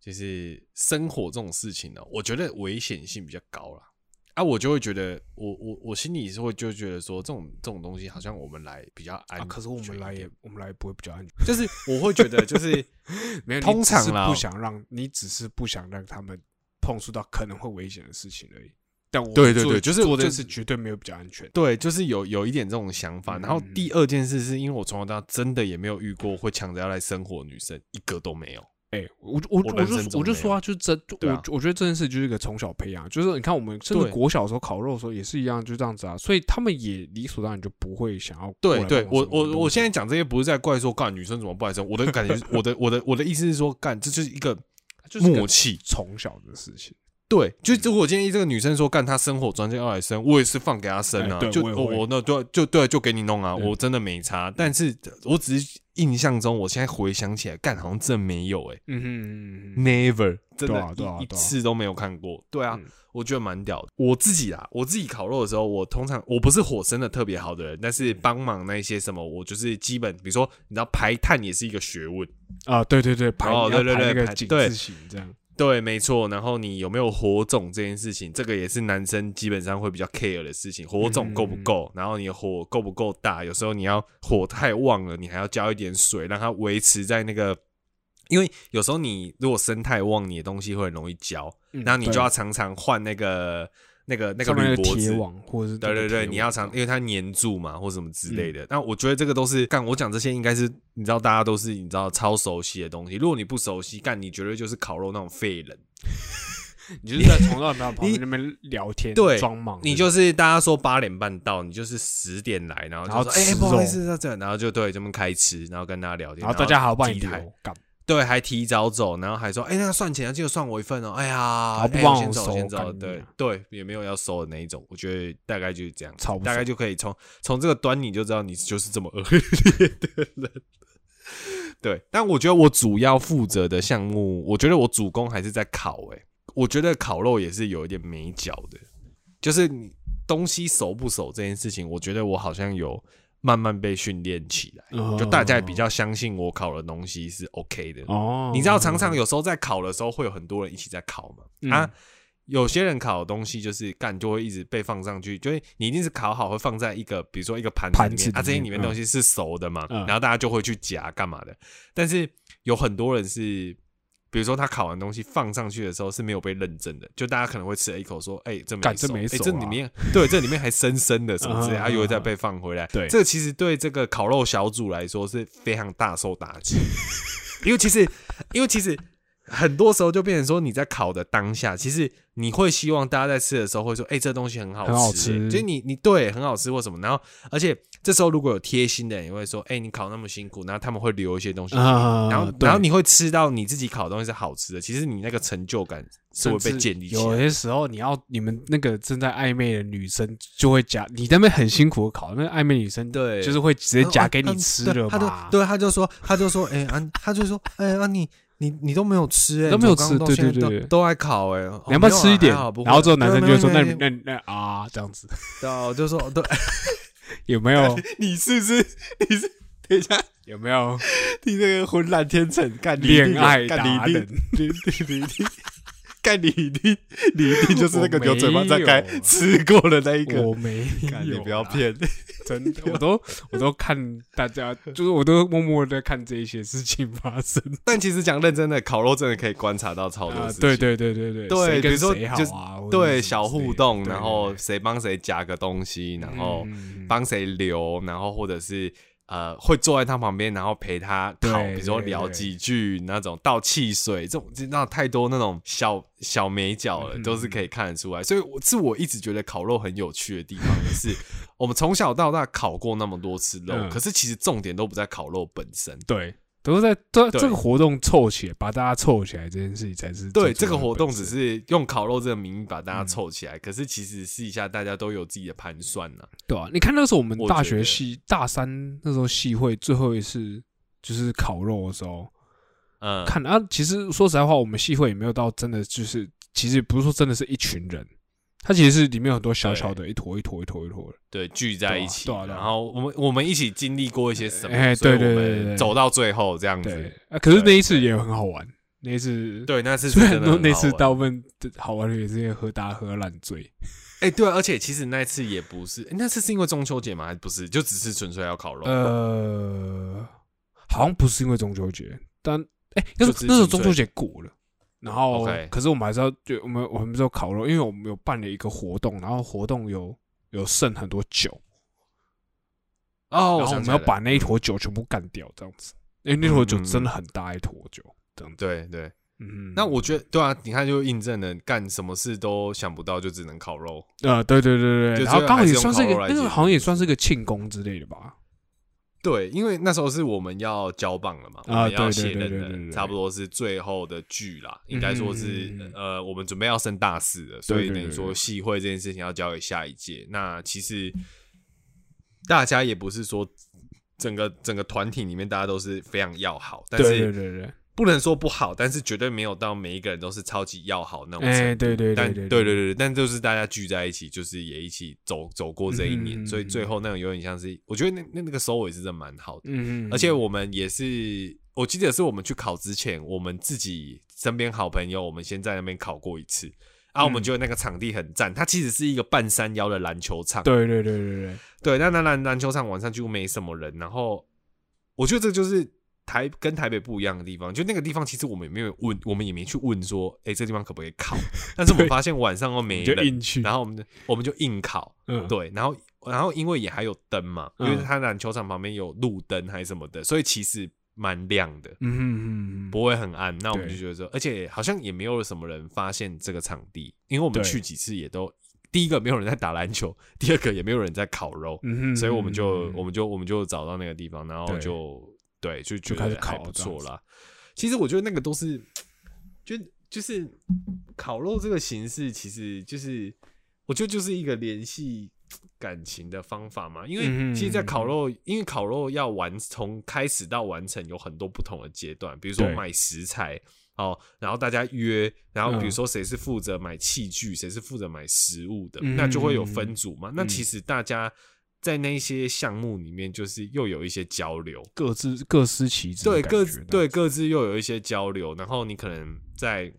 Speaker 2: 就是生火这种事情呢、我觉得危险性比较高啦。啊，我就会觉得，我我我心里是会就觉得说，这种这种东西好像我们来比较安全、
Speaker 1: 啊，可是我们来也，我们来也不会比较安全。
Speaker 2: 就是我会觉得，就是
Speaker 1: 没有，
Speaker 2: 通常啦
Speaker 1: 不想让你只是不想让他们碰触到可能会危险的事情而已。但我
Speaker 2: 对对对就是就是
Speaker 1: 绝对没有比较安全。
Speaker 2: 对，就是有有一点这种想法。
Speaker 1: 嗯
Speaker 2: 然后第二件事是因为我从小到大真的也没有遇过会抢着要来生活的女生，一个都没有。
Speaker 1: 哎、我我我
Speaker 2: 我
Speaker 1: 就我就说啊，就是这我我觉得这件事就是一个从小培养，就是你看我们甚至国小的时候烤肉的时候也是一样，就这样子啊，所以他们也理所当然就不会想要
Speaker 2: 对对，我我我现在讲这些不是在怪说干女生怎么不爱生，我的感觉是，我的我的我的意思是说，干这 就是一个默契。
Speaker 1: 从小的事情。
Speaker 2: 对，就如果今天这个女生说干她生火专家要来生，我也是放给她生啊，
Speaker 1: 哎
Speaker 2: 就
Speaker 1: 我
Speaker 2: 我我那对就对就给你弄啊，我真的没差。但是我只是印象中，我现在回想起来，干好像真的没有哎、
Speaker 1: 嗯哼嗯哼嗯
Speaker 2: Never，真的一次都没有看过。对啊
Speaker 1: 嗯，
Speaker 2: 我觉得蛮屌的。我自己啊，我自己烤肉的时候，我通常我不是火生的特别好的人，但是帮忙那一些什么，我就是基本，比如说你知道排炭也是一个学问，
Speaker 1: 啊，对对对，排
Speaker 2: 哦对对对
Speaker 1: 排那个井字形这样。
Speaker 2: 对，没错。然后你有没有火种这件事情，这个也是男生基本上会比较 care 的事情。火种够不够？然后你的火够不够大？有时候你要火太旺了，你还要浇一点水，让它维持在那个因为有时候你如果生太旺，你的东西会很容易焦，
Speaker 1: 嗯
Speaker 2: 然后你就要常常换那个那个那个铝箔纸。
Speaker 1: 铁网或者是
Speaker 2: 对对对，你要
Speaker 1: 常
Speaker 2: 常，因为它粘住嘛，或什么之类
Speaker 1: 嗯
Speaker 2: 的。那我觉得这个都是干，我讲这些应该是你知道，大家都是你知道超熟悉的东西。如果你不熟悉，干你绝对就是烤肉那种废人。
Speaker 1: 你就是在从那边 旁边那边聊天，
Speaker 2: 对
Speaker 1: 装忙，
Speaker 2: 你就是大家说八点半到，你就是十点来，然后就说哎、
Speaker 1: 吃
Speaker 2: 不好意思，在这，然后就对这边开吃，然后跟大家聊天，
Speaker 1: 然后大家还要帮你
Speaker 2: 机台，
Speaker 1: 干
Speaker 2: 对，还提早走，然后还说，哎、那个算钱啊，记得算我一份哦。哎呀，
Speaker 1: 后不帮我
Speaker 2: 哎先走，
Speaker 1: 收
Speaker 2: 先走。对
Speaker 1: 啊
Speaker 2: 对，也没有要收的那一种。我觉得大概就是这样，大概就可以从从这个端倪就知道你就是这么恶劣的人。对，但我觉得我主要负责的项目，我觉得我主攻还是在烤、欸。我觉得烤肉也是有一点美角的，就是你东西熟不熟这件事情，我觉得我好像有慢慢被训练起来。
Speaker 1: 哦
Speaker 2: 就大家也比较相信我烤的东西是 OK 的。
Speaker 1: 哦，
Speaker 2: 你知道，常常有时候在烤的时候，会有很多人一起在烤嘛。
Speaker 1: 嗯
Speaker 2: 啊，有些人烤的东西就是干，就会一直被放上去，就是你一定是烤好，会放在一个比如说一个盘子里面啊，
Speaker 1: 盘子里
Speaker 2: 这些里面
Speaker 1: 面
Speaker 2: 东西是熟的嘛，
Speaker 1: 嗯
Speaker 2: 然后大家就会去夹干嘛的。但是有很多人是。比如说他烤完东西放上去的时候是没有被认证的，就大家可能会吃了一口说：“哎、这没熟，哎、
Speaker 1: 干这
Speaker 2: 里面 对这里面还生生的什么之类的，
Speaker 1: 嗯
Speaker 2: 啊，又会再被放回来。”
Speaker 1: 对。
Speaker 2: 这个其实对这个烤肉小组来说是非常大受打击，因为其实因为其实很多时候就变成说你在烤的当下，其实你会希望大家在吃的时候会说：“哎、这东西很好吃、
Speaker 1: 很好吃
Speaker 2: 欸就是你你对很好吃或什么。然后而且这时候如果有贴心的人，也会说：“哎、你烤那么辛苦。”然后他们会留一些东西然后，然后你会吃到你自己烤的东西是好吃的，其实你那个成就感是会被建立起
Speaker 1: 有。些时候，你要你们那个正在暧昧的女生就会夹，你那边很辛苦的烤，那个暧昧女生
Speaker 2: 对
Speaker 1: 就是会直接夹给
Speaker 2: 啊
Speaker 1: 你吃
Speaker 2: 对他就。对，他就说，他就说，哎、啊，他就说，哎、啊，你你你都没有吃、哎，
Speaker 1: 都没有吃对对对。
Speaker 2: 都爱烤、哎，哦
Speaker 1: 你要不要吃一点？然后之后男生就会说：“那那那啊，这样子。
Speaker 2: 对啊，我就说，对，
Speaker 1: 有没有？
Speaker 2: 你是不是你是等一下，
Speaker 1: 有没有？
Speaker 2: 你这个浑然天成，干
Speaker 1: 恋爱达人？
Speaker 2: 你你你干你一定你一定就是那个
Speaker 1: 我
Speaker 2: 有嘴巴张开吃过的那一个。
Speaker 1: 我没
Speaker 2: 干
Speaker 1: 有，
Speaker 2: 你不要，骗，
Speaker 1: 真的，我都我都看大家，就是我都默默的看这一些事情发生
Speaker 2: 但其实讲认真的，烤肉真的可以观察到超多
Speaker 1: 啊
Speaker 2: 事！情。
Speaker 1: 对对对对对，
Speaker 2: 对比如说就对，小互动，然后
Speaker 1: 对
Speaker 2: 谁帮谁夹个东西，然后
Speaker 1: 嗯
Speaker 2: 帮谁留，然后或者是呃会坐在他旁边，然后陪他烤，比如说聊几句那种倒汽水，这种知道太多那种小小美角了，
Speaker 1: 嗯
Speaker 2: 都是可以看得出来。所以我是我一直觉得烤肉很有趣的地方就是，我们从小到大烤过那么多次肉，
Speaker 1: 嗯
Speaker 2: 可是其实重点都不在烤肉本身。
Speaker 1: 对，都是在这
Speaker 2: 对。
Speaker 1: 这个活动凑起来，把大家凑起来这件事情才是
Speaker 2: 对，这个活动只是用烤肉这个名义把大家
Speaker 1: 嗯
Speaker 2: 凑起来，可是其实私底下大家都有自己的盘算呢、
Speaker 1: 对啊，你看那时候我们大学系大三那时候系会最后一次就是烤肉的时候，
Speaker 2: 嗯，
Speaker 1: 看啊，其实说实在话，我们系会也没有到真的就是，其实不是说真的是一群人，它其实是里面有很多小小的一坨一坨一坨一坨的。
Speaker 2: 对，聚在一起，
Speaker 1: 对啊对啊对啊
Speaker 2: 然后我们我们一起经历过一些什么，
Speaker 1: 哎对对对对对
Speaker 2: 们走到最后这样
Speaker 1: 对
Speaker 2: 子。
Speaker 1: 啊，可是那一次也很好玩，那一次
Speaker 2: 对，那次是
Speaker 1: 虽然
Speaker 2: 真的
Speaker 1: 说那次大部分的好玩的也是因为喝大家喝烂醉，
Speaker 2: 哎、对、而且其实那次也不是，诶那次是因为中秋节吗？还是不是？就只是纯粹要烤肉。
Speaker 1: 呃，好像不是因为中秋节，但哎、那时
Speaker 2: 就只是
Speaker 1: 候那时候中秋节过了。然后
Speaker 2: OK
Speaker 1: 可是我们还是要，就我们我们是要烤肉，因为我们有办了一个活动，然后活动有有剩很多酒，
Speaker 2: 哦，
Speaker 1: 然后我们
Speaker 2: 起来了
Speaker 1: 要把那一坨酒全部干掉，这样子，因为那坨酒真的很大一坨酒，这样子。
Speaker 2: 对对，
Speaker 1: 嗯，
Speaker 2: 那我觉得对啊，你看就印证了，干什么事都想不到，就只能烤肉。
Speaker 1: 呃，对对对对，
Speaker 2: 就
Speaker 1: 然后刚好也算是一个
Speaker 2: 烤肉来解决
Speaker 1: 那个好像也算是一个庆功之类的吧。
Speaker 2: 对，因为那时候是我们要交棒了嘛，我
Speaker 1: 啊
Speaker 2: 们要
Speaker 1: 对对
Speaker 2: 卸任了，
Speaker 1: 对对对对
Speaker 2: 差不多是最后的剧啦，应该说是、呃，我们准备要升大四了，所以等于说
Speaker 1: 对对对。对
Speaker 2: 系会这件事情要交给下一届。那其实大家也不是说整个整个团体里面大家都是非常要好，但
Speaker 1: 对对
Speaker 2: 是
Speaker 1: 对对，
Speaker 2: 不能说不好，但是绝对没有到每一个人都是超级要好那种程度。
Speaker 1: 哎，对对
Speaker 2: 但
Speaker 1: 对
Speaker 2: 对对对，但就是大家聚在一起，就是也一起走走过这一年，
Speaker 1: 嗯
Speaker 2: 所以最后那种有点像是，我觉得那那那个收尾是真的蛮好的。
Speaker 1: 嗯，嗯
Speaker 2: 而且我们也是，我记得是我们去考之前，我们自己身边好朋友，我们先在那边考过一次。啊，我们
Speaker 1: 嗯
Speaker 2: 觉得那个场地很赞，它其实是一个半山腰的篮球场。
Speaker 1: 对对对对对，
Speaker 2: 对，那那篮篮球场晚上几乎没什么人，然后我觉得这就是台跟台北不一样的地方，就那个地方其实我们也没有问，我们也没去问说，哎、这地方可不可以烤？但是我们发现晚上都没
Speaker 1: 就
Speaker 2: 人，
Speaker 1: 硬去，
Speaker 2: 然后我们我们就硬烤，
Speaker 1: 嗯，
Speaker 2: 对，然后然后因为也还有灯嘛，因为
Speaker 1: 嗯
Speaker 2: 它篮球场旁边有路灯还是什么的，所以其实蛮亮的，
Speaker 1: 嗯嗯嗯嗯，
Speaker 2: 不会很暗。那我们就觉得说，而且好像也没有什么人发现这个场地，因为我们去几次也都，第一个没有人在打篮球，第二个也没有人在烤肉，
Speaker 1: 嗯，
Speaker 2: 所以我们就
Speaker 1: 嗯
Speaker 2: 我们就我们就找到那个地方，然后就对就
Speaker 1: 就开始烤这样子
Speaker 2: 错啦。其实我觉得那个都是，就就是烤肉这个形式，其实就是我觉得就是一个联系感情的方法嘛。因为
Speaker 1: 嗯
Speaker 2: 其实，在
Speaker 1: 嗯
Speaker 2: 烤肉，因为烤肉要完从开始到完成有很多不同的阶段，比如说
Speaker 1: 对
Speaker 2: 买食材。哦，然后大家约，然后比如
Speaker 1: 嗯
Speaker 2: 说谁是负责买器具，谁是负责买食物的，
Speaker 1: 嗯
Speaker 2: 那就会有分组嘛。那
Speaker 1: 嗯
Speaker 2: 其实大家在那些项目里面，就是又有一些交流，
Speaker 1: 各自各司其职
Speaker 2: 对各
Speaker 1: 自，
Speaker 2: 对各自又有一些交流，然后你可能在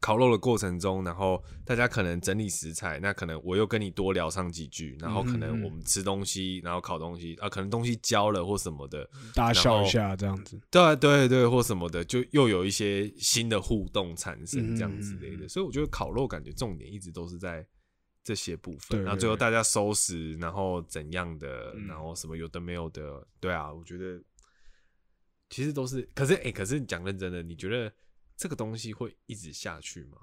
Speaker 2: 烤肉的过程中，然后大家可能整理食材，那可能我又跟你多聊上几句，然后可能我们吃东西，然后烤东西啊，可能东西焦了或什么的，
Speaker 1: 大家笑一下这样子，
Speaker 2: 对对对，或什么的，就又有一些新的互动产生，
Speaker 1: 嗯
Speaker 2: 这样之类的。所以我觉得烤肉感觉重点一直都是在这些部分，
Speaker 1: 对
Speaker 2: 然后最后大家收拾，然后怎样的，
Speaker 1: 嗯
Speaker 2: 然后什么有的没有的，对啊，我觉得其实都是。可是哎、可是你讲认真的，你觉得这个东西会一直下去吗？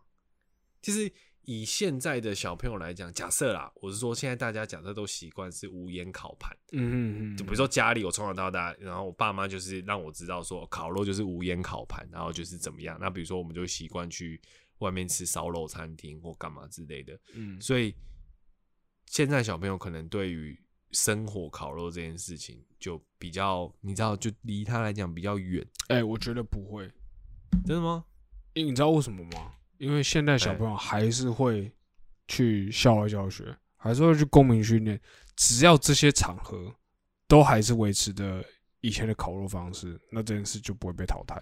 Speaker 2: 其实以现在的小朋友来讲，假设啦，我是说现在大家假设都习惯是无烟烤盘。
Speaker 1: 嗯嗯嗯，
Speaker 2: 就比如说家里，我从小到大，然后我爸妈就是让我知道说烤肉就是无烟烤盘，然后就是怎么样。那比如说我们就习惯去外面吃烧肉餐厅或干嘛之类的。
Speaker 1: 嗯，
Speaker 2: 所以现在小朋友可能对于生火烤肉这件事情就比较，你知道，就离他来讲比较远。
Speaker 1: 哎，我觉得不会，
Speaker 2: 真的吗？
Speaker 1: 因为你知道为什么吗？因为现在小
Speaker 2: 哎
Speaker 1: 朋友还是会去校外教学，还是会去公民训练，只要这些场合都还是维持的以前的烤肉方式，那这件事就不会被淘汰。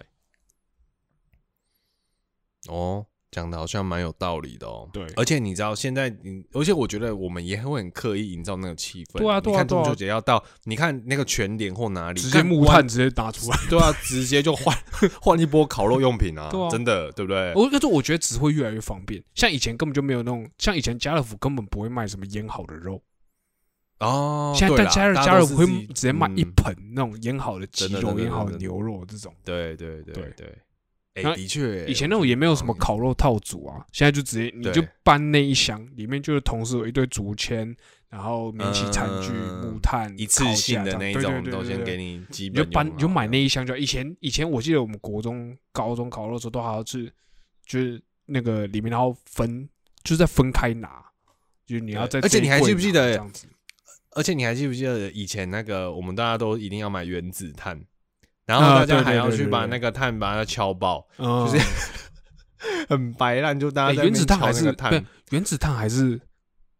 Speaker 2: 哦，讲的好像蛮有道理的哦。
Speaker 1: 对
Speaker 2: 而且你知道现在你，而且我觉得我们也会很刻意营造那个气氛。
Speaker 1: 对啊对啊
Speaker 2: 你看中秋节要到，你看那个全脸或哪里，
Speaker 1: 直接木炭直接拿出来。
Speaker 2: 对啊，直接就换换一波烤肉用品啊，
Speaker 1: 对啊
Speaker 2: 真的，对不对？
Speaker 1: 我但是我觉得只会越来越方便，像以前根本就没有那种，像以前家乐福根本不会卖什么腌好的肉，
Speaker 2: 哦，
Speaker 1: 现在但家乐
Speaker 2: 大
Speaker 1: 家乐福会直接卖一
Speaker 2: 嗯
Speaker 1: 盆那种腌好的鸡肉、腌好的牛肉这种。
Speaker 2: 对对对
Speaker 1: 对
Speaker 2: 对，的确，
Speaker 1: 以前那种也没有什么烤肉套组啊，现在就直接你就搬那一箱，里面就是同时有一堆竹签，然后免洗餐具、
Speaker 2: 嗯
Speaker 1: 木炭、
Speaker 2: 一次性的那一种都先给
Speaker 1: 你。
Speaker 2: 你
Speaker 1: 就搬，你就买那一箱就好。以前以前我记得我们国中、高中烤肉的时候都还要去，就是那个里面然后分，就是再分开拿，就是你要在
Speaker 2: 而且你还记不记得
Speaker 1: 这样子？
Speaker 2: 而且你还记不记得以前那个我们大家都一定要买原子炭，然后
Speaker 1: 啊
Speaker 2: 大家还要去把那个炭把它敲爆，
Speaker 1: 嗯，
Speaker 2: 就是 很白烂，就大
Speaker 1: 欸
Speaker 2: 家
Speaker 1: 原子炭还是对原子炭还是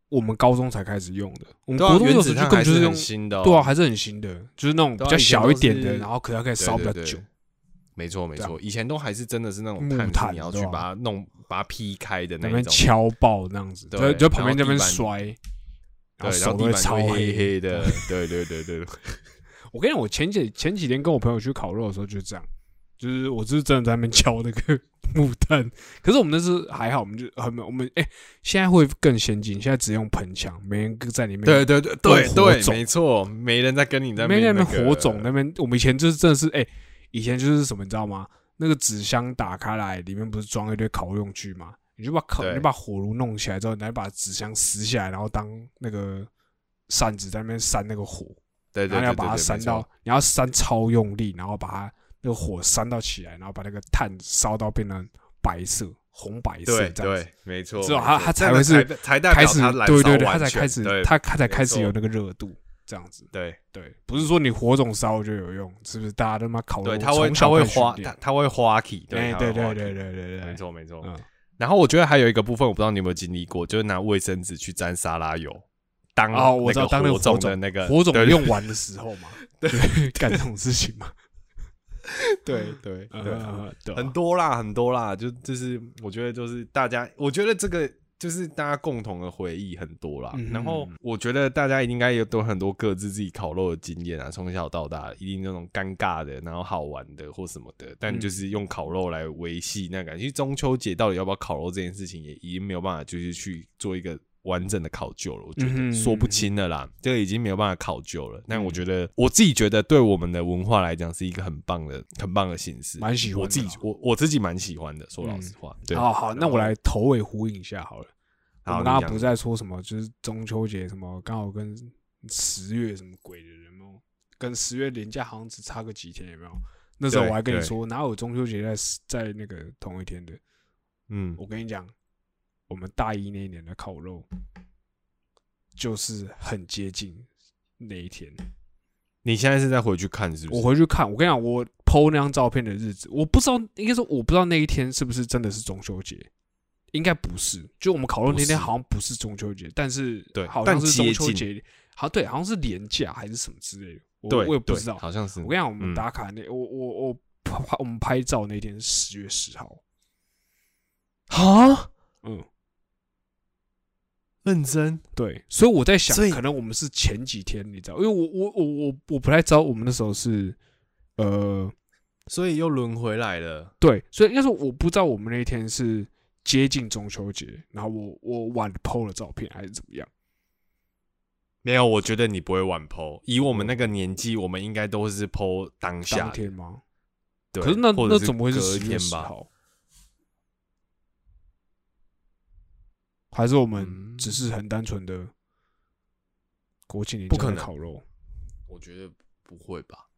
Speaker 1: 我们高中才开始用的，我们
Speaker 2: 对啊
Speaker 1: 国中有时候就根本就是是用
Speaker 2: 新的哦，
Speaker 1: 对啊，还是很新的，就是那种比较小一点的，
Speaker 2: 是
Speaker 1: 然后可能可以
Speaker 2: 对
Speaker 1: 烧比较久。
Speaker 2: 没错没错，以前都还是真的是那种
Speaker 1: 木
Speaker 2: 炭，是
Speaker 1: 炭
Speaker 2: 你要去把它弄把它劈开的
Speaker 1: 那
Speaker 2: 种，
Speaker 1: 敲爆那样子，
Speaker 2: 对
Speaker 1: 就就旁边这边摔，
Speaker 2: 对，然后地板就
Speaker 1: 会超
Speaker 2: 黑黑的，对对对对，对
Speaker 1: 我跟你讲，我前几前几天跟我朋友去烤肉的时候就是这样，就是我就是真的在那边敲那个 木炭，可是我们那是还好，我们就很我们哎、现在会更先进，现在只用喷枪，没人在里面
Speaker 2: 对对对对对，没错，没人在跟你在
Speaker 1: 没在那
Speaker 2: 那
Speaker 1: 边火种那边，我们以前就是真的是哎、以前就是什么你知道吗？那个纸箱打开来，里面不是装一堆烤肉用具吗？你就把烤，你就把火炉弄起来之后，你再把纸箱撕下来，然后当那个扇子在那边扇那个火，
Speaker 2: 对对对
Speaker 1: 然后你要把它扇到，你要扇超用力，然后把它那个火扇到起来，然后把那个炭烧到变成白色、红白色这样子
Speaker 2: 对，，没错，
Speaker 1: 之后它它才会是
Speaker 2: 才
Speaker 1: 开始对对对，它才开始
Speaker 2: 对
Speaker 1: 它它才开始有那个热度，这样子。
Speaker 2: 对
Speaker 1: 对，不是说你火种烧就有用，是不是？大家他妈烤肉
Speaker 2: 对，它会它会花它它会花起，
Speaker 1: 哎，
Speaker 2: 它
Speaker 1: 对
Speaker 2: 会花起
Speaker 1: 对对对对对对，
Speaker 2: 没错没错。
Speaker 1: 嗯，
Speaker 2: 然后我觉得还有一个部分，我不知道你有没有经历过，就是拿卫生纸去沾沙拉油，当
Speaker 1: 哦，我知道，当那个
Speaker 2: 火种
Speaker 1: 种
Speaker 2: 的那个
Speaker 1: 火种
Speaker 2: 对
Speaker 1: 用完的时候嘛，对，干这种事情嘛，
Speaker 2: 对对对，很多啦很多啦，就就是我觉得就是大家，我觉得这个就是大家共同的回忆很多啦。
Speaker 1: 嗯
Speaker 2: 然后我觉得大家应该有都很多各自自己烤肉的经验啊，从小到大一定那种尴尬的，然后好玩的或什么的，但
Speaker 1: 嗯。
Speaker 2: 就是用烤肉来维系那感觉。其实中秋节到底要不要烤肉这件事情，也已经没有办法就是去做一个。完整的考究了，我觉得说不清了啦，这个已经没有办法考究了。但我
Speaker 1: 嗯
Speaker 2: 觉得我自己觉得，对我们的文化来讲，是一个很棒的、很棒的形式。
Speaker 1: 蛮喜欢
Speaker 2: 我自己我我自己蛮喜欢的，说老
Speaker 1: 嗯
Speaker 2: 实话。对，
Speaker 1: 好好，那我来头尾呼应一下好了。我
Speaker 2: 好你讲
Speaker 1: 们刚刚不是在说什么，就是中秋节什么，刚好跟十月什么鬼的人哦，跟十月连假好像只差个几天，有没有？那时候我还跟你说，哪有中秋节在在那个同一天的？
Speaker 2: 嗯，
Speaker 1: 我跟你讲，我们大一那一年的烤肉，就是很接近那一天。
Speaker 2: 你现在是在回去看是不是我？
Speaker 1: 回去看，我跟你讲，我 PO 那张照片的日子，我不知道，应该说我不知道那一天是不是真的是中秋节，应该不是。就我们烤肉那天好像不是中秋节，但是
Speaker 2: 对
Speaker 1: 好像
Speaker 2: 但
Speaker 1: 是中秋节，好对，好像是年假还是什么之类的，我
Speaker 2: 对，
Speaker 1: 我也不知道。
Speaker 2: 好像是。
Speaker 1: 我跟你讲，我们
Speaker 2: 嗯
Speaker 1: 打卡那我我我拍我们拍照那天是十月十号，
Speaker 2: 啊，
Speaker 1: 嗯，
Speaker 2: 认真
Speaker 1: 对，所以我在想，可能我们是前几天，你知道，因为我我我我我不太知道我们那时候是呃。
Speaker 2: 所以又轮回来了。
Speaker 1: 对，所以应该说我不知道我们那一天是接近中秋节，然后我我晚 PO 了照片还是怎么样。
Speaker 2: 没有，我觉得你不会晚剖。以我们那个年纪，我们应该都是剖当下。
Speaker 1: 天吗？
Speaker 2: 对，
Speaker 1: 可是那
Speaker 2: 是
Speaker 1: 那怎么会是十月
Speaker 2: 天吧？
Speaker 1: 十号？还是我们
Speaker 2: 嗯
Speaker 1: 只是很单纯的国庆
Speaker 2: 不可能
Speaker 1: 的烤肉？
Speaker 2: 我觉得不会吧。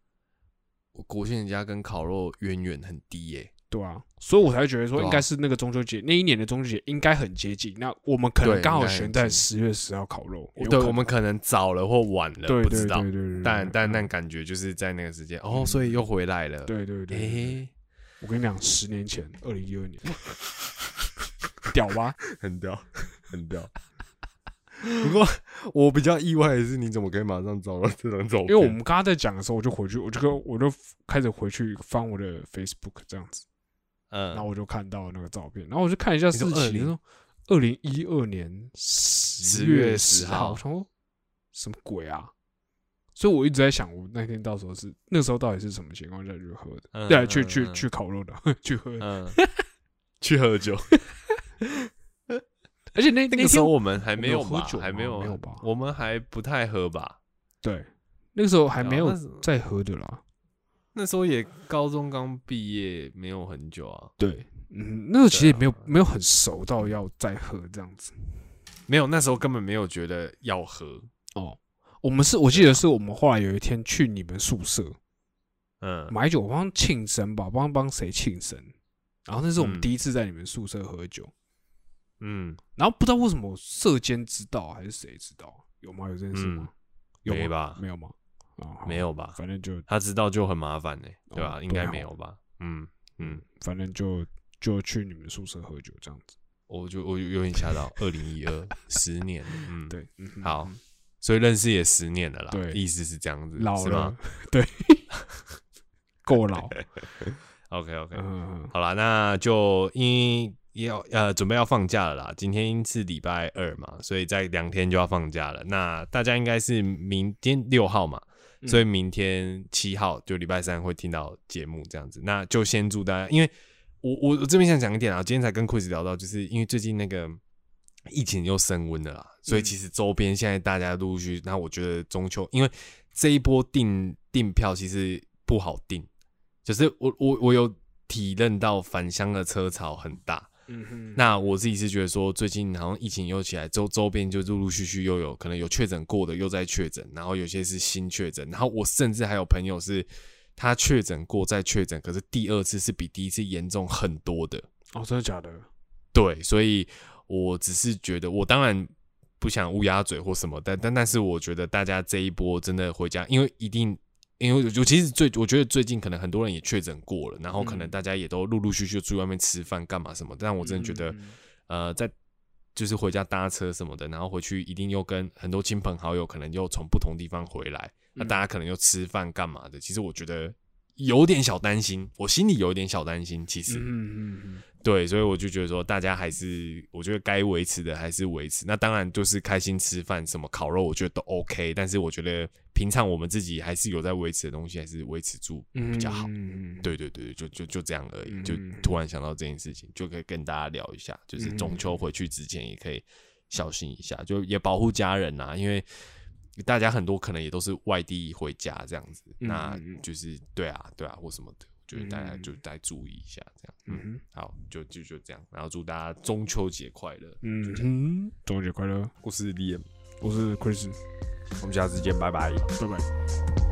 Speaker 2: 我国庆人家跟烤肉渊源很低耶、
Speaker 1: 对啊，所以我才觉得说应该是那个中秋节那一年的中秋节应该很接近。那我们可能
Speaker 2: 对
Speaker 1: 刚好选在十月十号烤肉，有
Speaker 2: 对，我们可能早了或晚了，不知道。但但
Speaker 1: 嗯
Speaker 2: 但感觉就是在那个时间哦，
Speaker 1: 嗯
Speaker 2: 所以又回来了。，
Speaker 1: 对对对我跟你讲，十年前，二零一二年，屌吧？
Speaker 2: 很屌，很屌。不过我比较意外的是，你怎么可以马上找到这张照片？
Speaker 1: 因为我们刚刚在讲的时候，我就回去，我就跟我就开始回去翻我的 Facebook 这样子，嗯然后
Speaker 2: 嗯，
Speaker 1: 我就看到那个照片，然后我就看一下日
Speaker 2: 说
Speaker 1: 期
Speaker 2: ，20
Speaker 1: 说二零一二年十
Speaker 2: 月
Speaker 1: 月
Speaker 2: 10
Speaker 1: 十号，
Speaker 2: 号
Speaker 1: 我想说什么鬼啊？所以我一直在想，我那天到时候是那时候到底是什么情况下去喝的？
Speaker 2: 嗯
Speaker 1: 对，去去去烤肉的，去喝。
Speaker 2: 嗯，去喝酒。
Speaker 1: 而且那
Speaker 2: 那时候我们还没
Speaker 1: 有？喝酒
Speaker 2: 还没有，
Speaker 1: 没有吧
Speaker 2: 我们还不太喝吧？
Speaker 1: 对那个时候还没有在喝的啦。
Speaker 2: 那时候也高中刚毕业，没有很久啊。
Speaker 1: 对，嗯，那时候其实也没有
Speaker 2: 啊
Speaker 1: 没有很熟到要再喝这样子。
Speaker 2: 没有，那时候根本没有觉得要喝。
Speaker 1: 哦，我们是我记得是我们后来有一天去你们宿舍
Speaker 2: 嗯，
Speaker 1: 买酒，我帮庆生吧，帮帮谁庆生，然后那是我们
Speaker 2: 嗯
Speaker 1: 第一次在你们宿舍喝酒，
Speaker 2: 嗯，
Speaker 1: 然后不知道为什么舍监知道还是谁知道，有吗？有这件事吗？有
Speaker 2: 吧
Speaker 1: 没有吗？啊，
Speaker 2: 没有吧？
Speaker 1: 反正就
Speaker 2: 他知道就很麻烦呢、对吧、
Speaker 1: 哦
Speaker 2: 应该没有吧？嗯嗯，
Speaker 1: 反正就就去你们宿舍喝酒这样子。
Speaker 2: 我就我有点吓到，二零一二十年，嗯，，
Speaker 1: 对，嗯，
Speaker 2: 好
Speaker 1: 嗯
Speaker 2: 所以认识也十年了啦。
Speaker 1: 对
Speaker 2: 意思是这样子，
Speaker 1: 老了对，够老。？
Speaker 2: OK OK，、
Speaker 1: 嗯，
Speaker 2: 好啦，那就因要呃准备要放假了啦。今天是礼拜二嘛，所以在两天就要放假了。那大家应该是明天六号嘛，
Speaker 1: 嗯
Speaker 2: 所以明天七号就礼拜三会听到节目这样子。那就先祝大家，因为我我我这边想讲一点啊，今天才跟 Chris 聊到，就是因为最近那个疫情又升温了啦，所以
Speaker 1: 嗯
Speaker 2: 其实周边现在大家陆陆续续，那我觉得中秋，因为这一波订订票其实不好订，就是我我我有体认到返乡的车潮很大。
Speaker 1: 嗯哼，
Speaker 2: 那我自己是觉得说，最近好像疫情又起来，周周边就陆陆续续又有可能有确诊过的又在确诊，然后有些是新确诊，然后我甚至还有朋友是他确诊过再确诊，可是第二次是比第一次严重很多的。
Speaker 1: 哦，真的假的？
Speaker 2: 对，所以我只是觉得，我当然不想乌鸦嘴或什么，但但但是我觉得大家这一波真的回家，因为一定。因为尤其是最，我觉得最近可能很多人也确诊过了，然后可能
Speaker 1: 嗯
Speaker 2: 大家也都陆陆续续出去外面吃饭干嘛什么，但我真的觉得，
Speaker 1: 嗯
Speaker 2: 呃，在就是回家搭车什么的，然后回去一定又跟很多亲朋好友可能又从不同地方回来，那
Speaker 1: 嗯
Speaker 2: 大家可能又吃饭干嘛的。其实我觉得有点小担心，我心里有一点小担心，其实。
Speaker 1: 嗯嗯嗯
Speaker 2: 对，所以我就觉得说，大家还是我觉得该维持的还是维持。那当然就是开心吃饭，什么烤肉，我觉得都 OK。但是我觉得平常我们自己还是有在维持的东西，还是维持住
Speaker 1: 嗯，
Speaker 2: 比较好。
Speaker 1: 嗯，
Speaker 2: 对对对，就就就这样而已。
Speaker 1: 嗯
Speaker 2: 就突然想到这件事情，就可以跟大家聊一下，就是
Speaker 1: 嗯
Speaker 2: 中秋回去之前也可以小心一下，就也保护家人呐、因为大家很多可能也都是外地回家这样子，
Speaker 1: 嗯
Speaker 2: 那就是对啊对啊或什么的，我觉得大家
Speaker 1: 嗯
Speaker 2: 就再注意一下这样。
Speaker 1: 嗯
Speaker 2: 嗯，好，就就就这样，然后祝大家中秋节快乐。
Speaker 1: 嗯嗯，中秋节快乐！
Speaker 2: 我是 Liam，
Speaker 1: 我是 Chris，
Speaker 2: 我们下次见，拜拜。
Speaker 1: 拜拜。